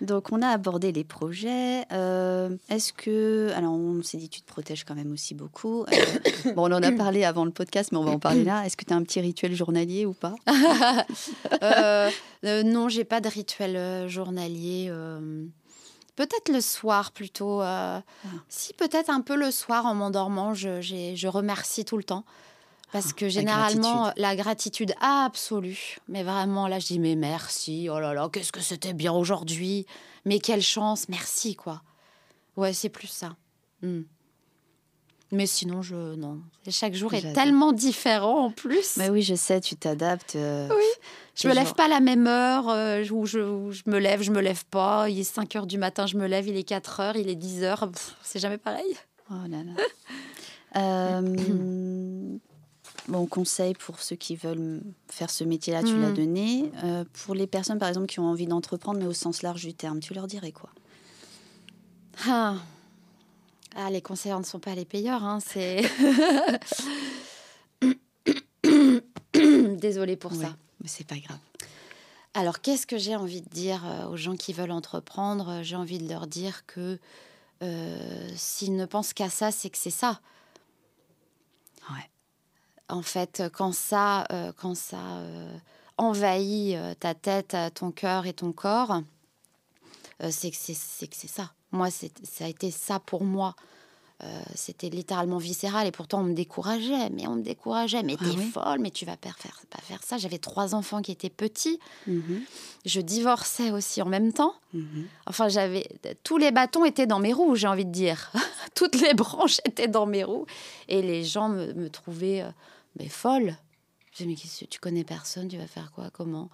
Speaker 1: Donc, on a abordé les projets. Euh, Est-ce que. Alors, on s'est dit, tu te protèges quand même aussi beaucoup. Euh, bon, on en a parlé avant le podcast, mais on va en parler là. Est-ce que tu as un petit rituel journalier ou pas?
Speaker 2: Euh, euh, non, j'ai pas de rituel journalier. Peut-être le soir plutôt. euh, Si, peut-être un peu le soir en m'endormant, je, j'ai- je remercie tout le temps. Parce que généralement,
Speaker 1: gratitude.
Speaker 2: la gratitude absolue. Mais vraiment, là, je dis, mais merci. Oh là là, qu'est-ce que c'était bien aujourd'hui. Mais quelle chance, merci, quoi. Ouais, c'est plus ça. Hmm. Mais sinon, je. Non. Chaque jour est tellement différent en plus.
Speaker 1: Mais oui, je sais, tu t'adaptes. euh,
Speaker 2: Je me lève pas à la même heure euh, où, je, où je me lève, je me lève pas. Il est 5 heures du matin, je me lève, il est 4 heures, il est 10 heures. C'est jamais pareil.
Speaker 1: Oh là là. Euh, bon, conseil pour ceux qui veulent faire ce métier-là, tu l'as
Speaker 2: Mm.
Speaker 1: donné. Euh, pour les personnes, par exemple, qui ont envie d'entreprendre, mais au sens large du terme, tu leur dirais quoi?
Speaker 2: Ah. Ah, les conseillers ne sont pas les payeurs. Hein, c'est. Désolée pour
Speaker 1: Ouais,
Speaker 2: ça.
Speaker 1: Mais c'est pas grave.
Speaker 2: Alors, qu'est-ce que j'ai envie de dire euh, aux gens qui veulent entreprendre? J'ai envie de leur dire que euh, s'ils ne pensent qu'à ça, c'est que c'est ça. En fait, quand ça, euh, quand ça euh, envahit euh, ta tête, euh, ton cœur et ton corps, euh, c'est que c'est ça. Moi, ça a été ça pour moi. Euh, C'était littéralement viscéral et pourtant on me décourageait, mais on me décourageait. Mais
Speaker 1: Ah
Speaker 2: t'es
Speaker 1: oui
Speaker 2: folle, mais tu vas pas faire, pas faire ça. J'avais trois enfants qui étaient petits.
Speaker 1: Mhm,
Speaker 2: Je divorçais aussi en même temps.
Speaker 1: mhm.
Speaker 2: Enfin, j'avais tous les bâtons étaient dans mes roues, j'ai envie de dire. Toutes les branches étaient dans mes roues et les gens me, me trouvaient euh, mais folle. Je disais mais qu'est-ce que tu connais personne, tu vas faire quoi, comment?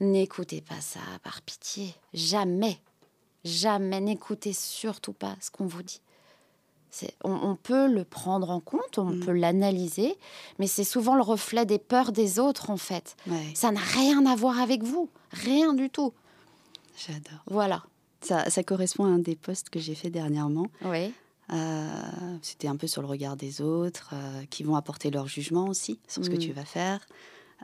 Speaker 2: N'écoutez pas ça, par pitié, jamais, jamais. N'écoutez surtout pas ce qu'on vous dit. On, on peut le prendre en compte, on
Speaker 1: Mm.
Speaker 2: peut l'analyser, mais c'est souvent le reflet des peurs des autres en fait.
Speaker 1: Ouais,
Speaker 2: Ça n'a rien à voir avec vous, rien du tout.
Speaker 1: j'adore.
Speaker 2: Voilà.
Speaker 1: Ça, ça correspond à un des posts que j'ai fait dernièrement.
Speaker 2: Oui.
Speaker 1: Euh, C'était un peu sur le regard des autres, euh, qui vont apporter leur jugement aussi sur ce que
Speaker 2: Mm.
Speaker 1: tu vas faire.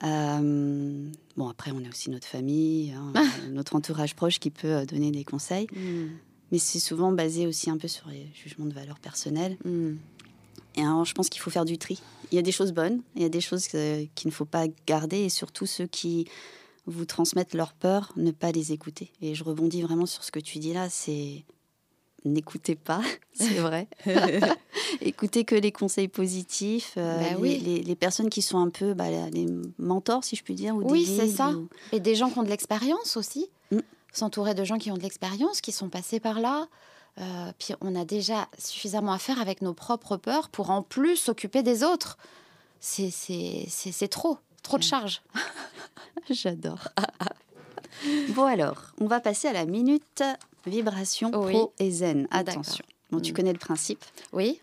Speaker 1: Euh, bon, après, on a aussi notre famille, hein, notre entourage proche qui peut euh, donner des conseils.
Speaker 2: Mm.
Speaker 1: Mais c'est souvent basé aussi un peu sur les jugements de valeur personnelle.
Speaker 2: Mm.
Speaker 1: Et alors, je pense qu'il faut faire du tri. Il y a des choses bonnes, il y a des choses euh, qu'il ne faut pas garder, et surtout ceux qui vous transmettent leur peur, ne pas les écouter. Et je rebondis vraiment sur ce que tu dis là, c'est n'écoutez pas, c'est vrai. Écoutez que les conseils positifs, euh,
Speaker 2: Bah
Speaker 1: les,
Speaker 2: oui.
Speaker 1: les- les personnes qui sont un peu bah, les mentors, si je puis dire. Ou
Speaker 2: Oui, c'est ça.
Speaker 1: ou-
Speaker 2: Et des gens qui ont de l'expérience aussi.
Speaker 1: Mm.
Speaker 2: S'entourer de gens qui ont de l'expérience, qui sont passés par là. Euh, puis on a déjà suffisamment à faire avec nos propres peurs pour en plus s'occuper des autres. C'est trop, trop de charge.
Speaker 1: J'adore. bon alors, on va passer à la minute vibration
Speaker 2: Oui.
Speaker 1: pro et zen. Attention. Bon, tu
Speaker 2: Mm.
Speaker 1: connais le principe.
Speaker 2: Oui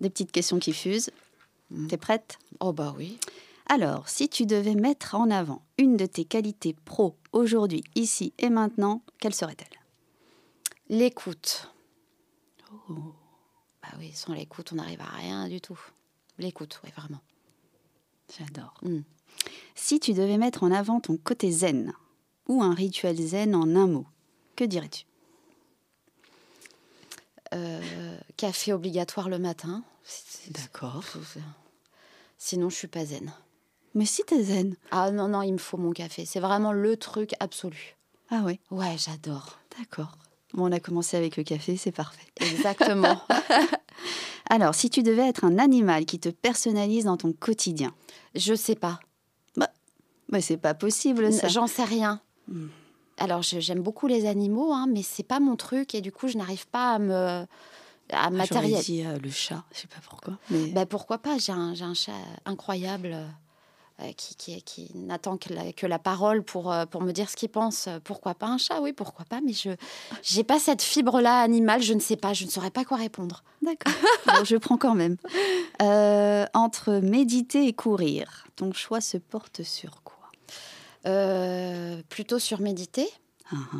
Speaker 1: Des petites questions qui fusent.
Speaker 2: Mm.
Speaker 1: T'es prête?
Speaker 2: Oh bah oui.
Speaker 1: Alors, si tu devais mettre en avant une de tes qualités pro aujourd'hui, ici et maintenant, quelle serait-elle?
Speaker 2: L'écoute.
Speaker 1: Oh.
Speaker 2: Bah oui, sans l'écoute, on n'arrive à rien du tout. L'écoute, oui, vraiment.
Speaker 1: J'adore.
Speaker 2: Mm.
Speaker 1: Si tu devais mettre en avant ton côté zen ou un rituel zen en un mot, que dirais-tu?
Speaker 2: Euh, café obligatoire le matin.
Speaker 1: D'accord.
Speaker 2: Sinon, je suis pas zen.
Speaker 1: Mais si t'es zen.
Speaker 2: Ah non, non, il me faut mon café. C'est vraiment le truc absolu.
Speaker 1: Ah oui,
Speaker 2: Ouais, j'adore.
Speaker 1: d'accord. Bon, on a commencé avec le café, c'est parfait.
Speaker 2: Exactement.
Speaker 1: Alors, si tu devais être un animal qui te personnalise dans ton quotidien,
Speaker 2: je sais pas.
Speaker 1: mais c'est pas possible ça.
Speaker 2: J'en sais rien.
Speaker 1: Hmm.
Speaker 2: Alors, j'aime beaucoup les animaux, hein, mais c'est pas mon truc et du coup, je n'arrive pas à me à
Speaker 1: Ah, dit euh, le chat, je sais pas pourquoi. Mais...
Speaker 2: Ben, pourquoi pas J'ai un, un chat incroyable euh, qui, qui, qui n'attend que la, que la parole pour, euh, pour me dire ce qu'il pense. Pourquoi pas un chat? Oui, pourquoi pas Mais je j'ai pas cette fibre-là animale. Je ne sais pas. Je ne saurais pas quoi répondre.
Speaker 1: D'accord. Bon, je prends quand même. Euh, entre méditer et courir, ton choix se porte sur quoi?
Speaker 2: Euh, plutôt sur méditer.
Speaker 1: Ah, ah.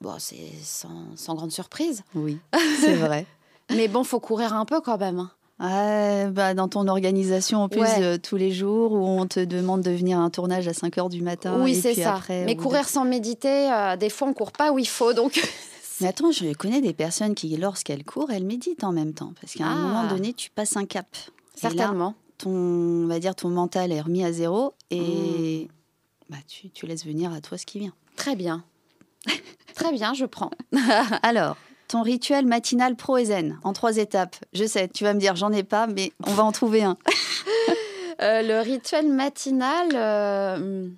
Speaker 2: Bon, c'est sans, sans grande surprise.
Speaker 1: Oui, c'est vrai.
Speaker 2: Mais bon, faut courir un peu quand même. hein.
Speaker 1: Ouais, bah, dans ton organisation, en plus,
Speaker 2: Ouais.
Speaker 1: euh, tous les jours, où on te demande de venir à un tournage à 5 heures du matin.
Speaker 2: oui, c'est ça.
Speaker 1: après,
Speaker 2: Mais courir sans méditer, euh, des fois, on court pas où il faut. Donc,
Speaker 1: Mais attends, je connais des personnes qui, lorsqu'elles courent, elles méditent en même temps. Parce qu'à un
Speaker 2: Ah.
Speaker 1: moment donné, tu passes un cap. Là,
Speaker 2: certainement.
Speaker 1: ton, on va dire, ton mental est remis à zéro et bah, tu, tu laisses venir à toi ce qui vient.
Speaker 2: Très bien. Très bien, je prends.
Speaker 1: Alors, ton rituel matinal pro et zen, en trois étapes. Je sais, tu vas me dire, j'en ai pas, mais on va en trouver un.
Speaker 2: Euh, le rituel matinal, euh,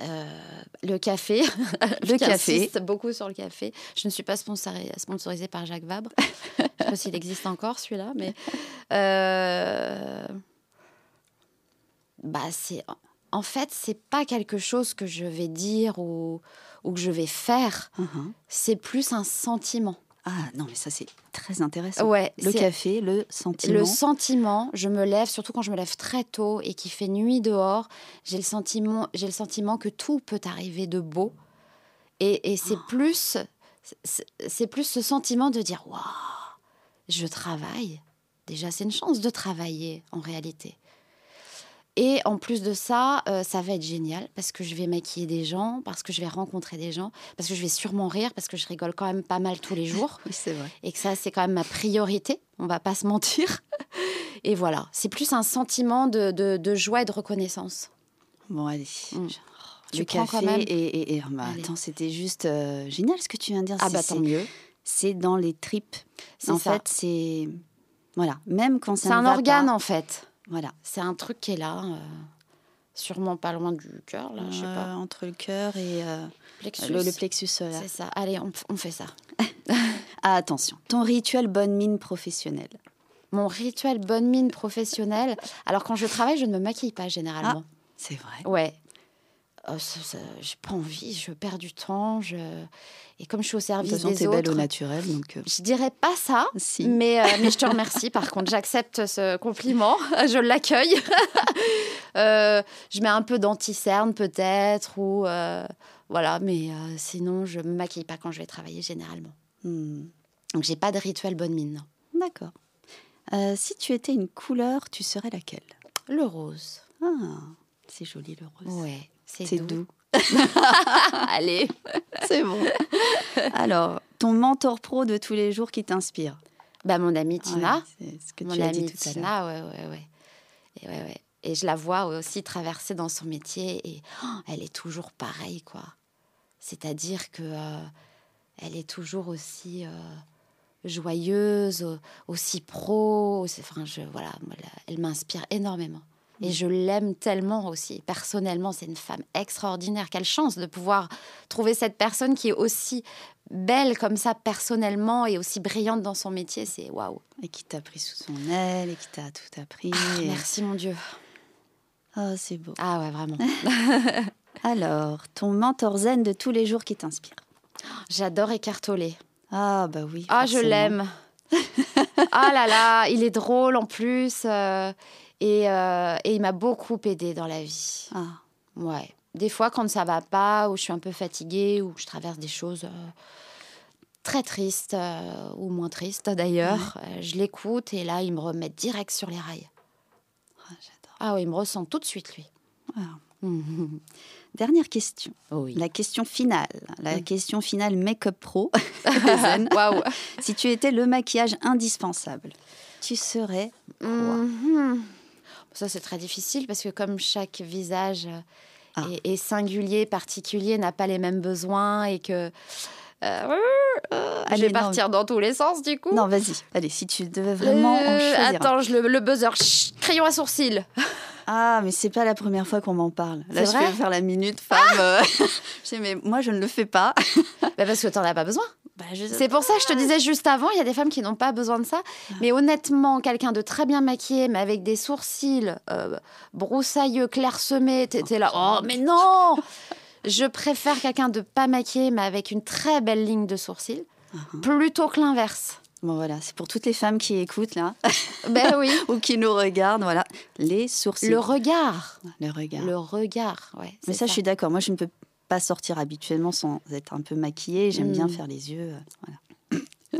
Speaker 2: euh, le café.
Speaker 1: Le café.
Speaker 2: J'insiste beaucoup sur le café. Je ne suis pas sponsorisée, sponsorisée par Jacques Vabre. Je ne sais pas s'il existe encore celui-là, mais euh, bah c'est en fait c'est pas quelque chose que je vais dire ou, ou que je vais faire.
Speaker 1: Mhm.
Speaker 2: C'est plus un sentiment.
Speaker 1: Ah non, mais ça, c'est très intéressant.
Speaker 2: Ouais,
Speaker 1: Le café, le sentiment.
Speaker 2: Le sentiment, je me lève, surtout quand je me lève très tôt et qu'il fait nuit dehors, j'ai le sentiment, j'ai le sentiment que tout peut arriver de beau. Et, et c'est
Speaker 1: Ah.
Speaker 2: plus, c'est- c'est plus ce sentiment de dire waouh, je travaille. Déjà, c'est une chance de travailler en réalité. Et en plus de ça, euh, ça va être génial parce que je vais maquiller des gens, parce que je vais rencontrer des gens, parce que je vais sûrement rire, parce que je rigole quand même pas mal tous les jours
Speaker 1: Oui, c'est vrai.
Speaker 2: et que ça, c'est quand même ma priorité, on va pas se mentir. Et voilà, c'est plus un sentiment de, de- de joie et de reconnaissance.
Speaker 1: Bon, allez.
Speaker 2: Mm.
Speaker 1: Je-
Speaker 2: Tu
Speaker 1: le
Speaker 2: prends
Speaker 1: café
Speaker 2: quand même
Speaker 1: et, et, et- bah, attends, c'était juste euh, génial ce que tu viens de dire.
Speaker 2: Ah bah tant mieux.
Speaker 1: C'est dans les tripes. En
Speaker 2: ça.
Speaker 1: fait, c'est voilà, même quand ça
Speaker 2: C'est
Speaker 1: ne
Speaker 2: un organe
Speaker 1: pas,
Speaker 2: en fait.
Speaker 1: Voilà,
Speaker 2: C'est un truc qui est là, euh, sûrement pas loin du cœur, là, je sais
Speaker 1: Euh,
Speaker 2: pas.
Speaker 1: entre le cœur et euh,
Speaker 2: Plexus.
Speaker 1: le, le plexus solaire.
Speaker 2: C'est ça. Allez, on, on fait ça.
Speaker 1: Ah, attention, ton rituel bonne mine professionnelle.
Speaker 2: Mon rituel bonne mine professionnelle. Alors quand je travaille, je ne me maquille pas généralement.
Speaker 1: C'est vrai.
Speaker 2: Ouais. Oh, ça- ça- j'ai pas envie, je perds du temps. Je... Et comme je suis au
Speaker 1: De toute
Speaker 2: service
Speaker 1: façon,
Speaker 2: des autres,
Speaker 1: belle au naturel, donc euh,
Speaker 2: je dirais pas ça.
Speaker 1: si.
Speaker 2: Mais, euh, mais je te remercie. Par contre, j'accepte ce compliment. Je l'accueille. Euh, je mets un peu d'anticerne peut-être. ou euh, Voilà, mais sinon, je me maquille pas quand je vais travailler généralement.
Speaker 1: Hmm,
Speaker 2: Donc, j'ai pas de rituel bonne mine. non.
Speaker 1: D'accord. Si tu étais une couleur, tu serais laquelle?
Speaker 2: Le rose.
Speaker 1: Ah, c'est joli le rose.
Speaker 2: Ouais, c'est doux.
Speaker 1: doux.
Speaker 2: Allez.
Speaker 1: C'est bon. Alors, ton mentor pro de tous les jours qui t'inspire
Speaker 2: Bah, mon amie Tina.
Speaker 1: c'est ce que
Speaker 2: mon
Speaker 1: tu as dit tout à l'heure.
Speaker 2: Tina, ouais, ouais, ouais. Et, ouais, ouais. et je la vois aussi traverser dans son métier et oh, elle est toujours pareille, quoi. C'est-à-dire que euh, elle est toujours aussi euh, joyeuse, au- aussi pro. Enfin, je, voilà, elle m'inspire énormément. Et je l'aime tellement aussi. Personnellement, c'est une femme extraordinaire. Quelle chance de pouvoir trouver cette personne qui est aussi belle comme ça personnellement et aussi brillante dans son métier. C'est waouh.
Speaker 1: Et qui t'a pris sous son aile et qui t'a tout appris.
Speaker 2: Ah,
Speaker 1: et-
Speaker 2: merci mon Dieu.
Speaker 1: Oh, c'est beau.
Speaker 2: Ah ouais, vraiment.
Speaker 1: Alors, ton mentor zen de tous les jours qui t'inspire
Speaker 2: J'adore écartoler.
Speaker 1: Ah, bah oui.
Speaker 2: Ah, je l'aime. ah là là, il est drôle en plus. euh, et, euh, et il m'a beaucoup aidé dans la vie.
Speaker 1: Ah,
Speaker 2: Ouais. Des fois, quand ça va pas, ou je suis un peu fatiguée, ou je traverse des choses euh, très tristes, euh, ou moins tristes d'ailleurs, je l'écoute et là, il me remet direct sur les rails.
Speaker 1: ah, j'adore.
Speaker 2: Ah oui, il me ressent tout de suite, lui.
Speaker 1: Ah. Dernière question.
Speaker 2: Oui.
Speaker 1: La question finale. La
Speaker 2: Mm.
Speaker 1: question finale make-up pro.
Speaker 2: Waouh.
Speaker 1: si tu étais le maquillage indispensable, tu serais
Speaker 2: Mhm. Ça, c'est très difficile parce que comme chaque visage euh,
Speaker 1: Ah.
Speaker 2: est, est singulier, particulier, n'a pas les mêmes besoins et que... euh, euh, je
Speaker 1: Allez,
Speaker 2: vais
Speaker 1: non.
Speaker 2: partir dans tous les sens du coup.
Speaker 1: Non, vas-y. Allez, si tu devais vraiment en
Speaker 2: Euh,
Speaker 1: choisir.
Speaker 2: attends, je- le, le buzzer. Chut, crayon à sourcils.
Speaker 1: Ah, mais c'est pas la première fois qu'on m'en parle. Là, je vais faire la minute femme. je sais, mais moi, je ne le fais pas.
Speaker 2: Bah, parce que t'en as pas besoin.
Speaker 1: Bah, je-
Speaker 2: C'est pour ça que je te disais juste avant, il y a des femmes qui n'ont pas besoin de ça. Mais honnêtement, quelqu'un de très bien maquillé, mais avec des sourcils euh, broussailleux, clairsemés, t'étais là. Oh, mais non Je préfère quelqu'un de pas maquillé, mais avec une très belle ligne de sourcils,
Speaker 1: Uh-huh.
Speaker 2: plutôt que l'inverse.
Speaker 1: Bon, voilà, c'est pour toutes les femmes qui écoutent, là,
Speaker 2: ben oui.
Speaker 1: ou qui nous regardent, voilà. Les sourcils.
Speaker 2: Le regard.
Speaker 1: Le regard.
Speaker 2: Le regard, ouais.
Speaker 1: Mais
Speaker 2: c'est
Speaker 1: ça, je suis d'accord. Moi, je ne peux pas sortir habituellement sans être un peu maquillée. J'aime bien
Speaker 2: Mm.
Speaker 1: faire les yeux. euh, voilà.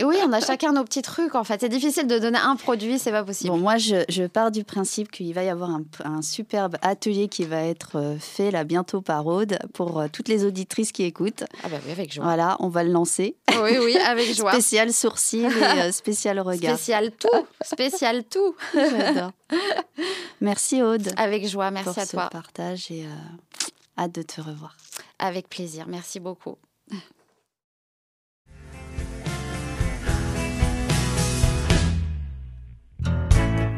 Speaker 2: Oui, on a chacun nos petits trucs, en fait. C'est difficile de donner un produit, c'est pas possible.
Speaker 1: Bon, moi, je, je pars du principe qu'il va y avoir un, un superbe atelier qui va être euh, fait là bientôt par Aude pour euh, toutes les auditrices qui écoutent.
Speaker 2: Ah bah oui, avec joie.
Speaker 1: Voilà, on va le lancer.
Speaker 2: Oui, oui, avec joie.
Speaker 1: Spécial sourcil et euh, spécial regard.
Speaker 2: Spécial tout, spécial tout.
Speaker 1: J'adore. Merci Aude
Speaker 2: Avec joie, merci
Speaker 1: pour
Speaker 2: à
Speaker 1: ce
Speaker 2: toi.
Speaker 1: partage et euh, hâte de te revoir.
Speaker 2: Avec plaisir, merci beaucoup.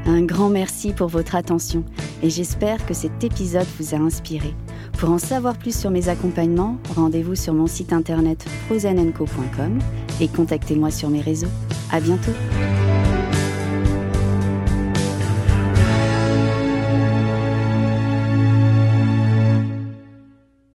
Speaker 1: Un grand merci pour votre attention et j'espère que cet épisode vous a inspiré. Pour en savoir plus sur mes accompagnements, rendez-vous sur mon site internet frozenenco.com et contactez-moi sur mes réseaux. À bientôt!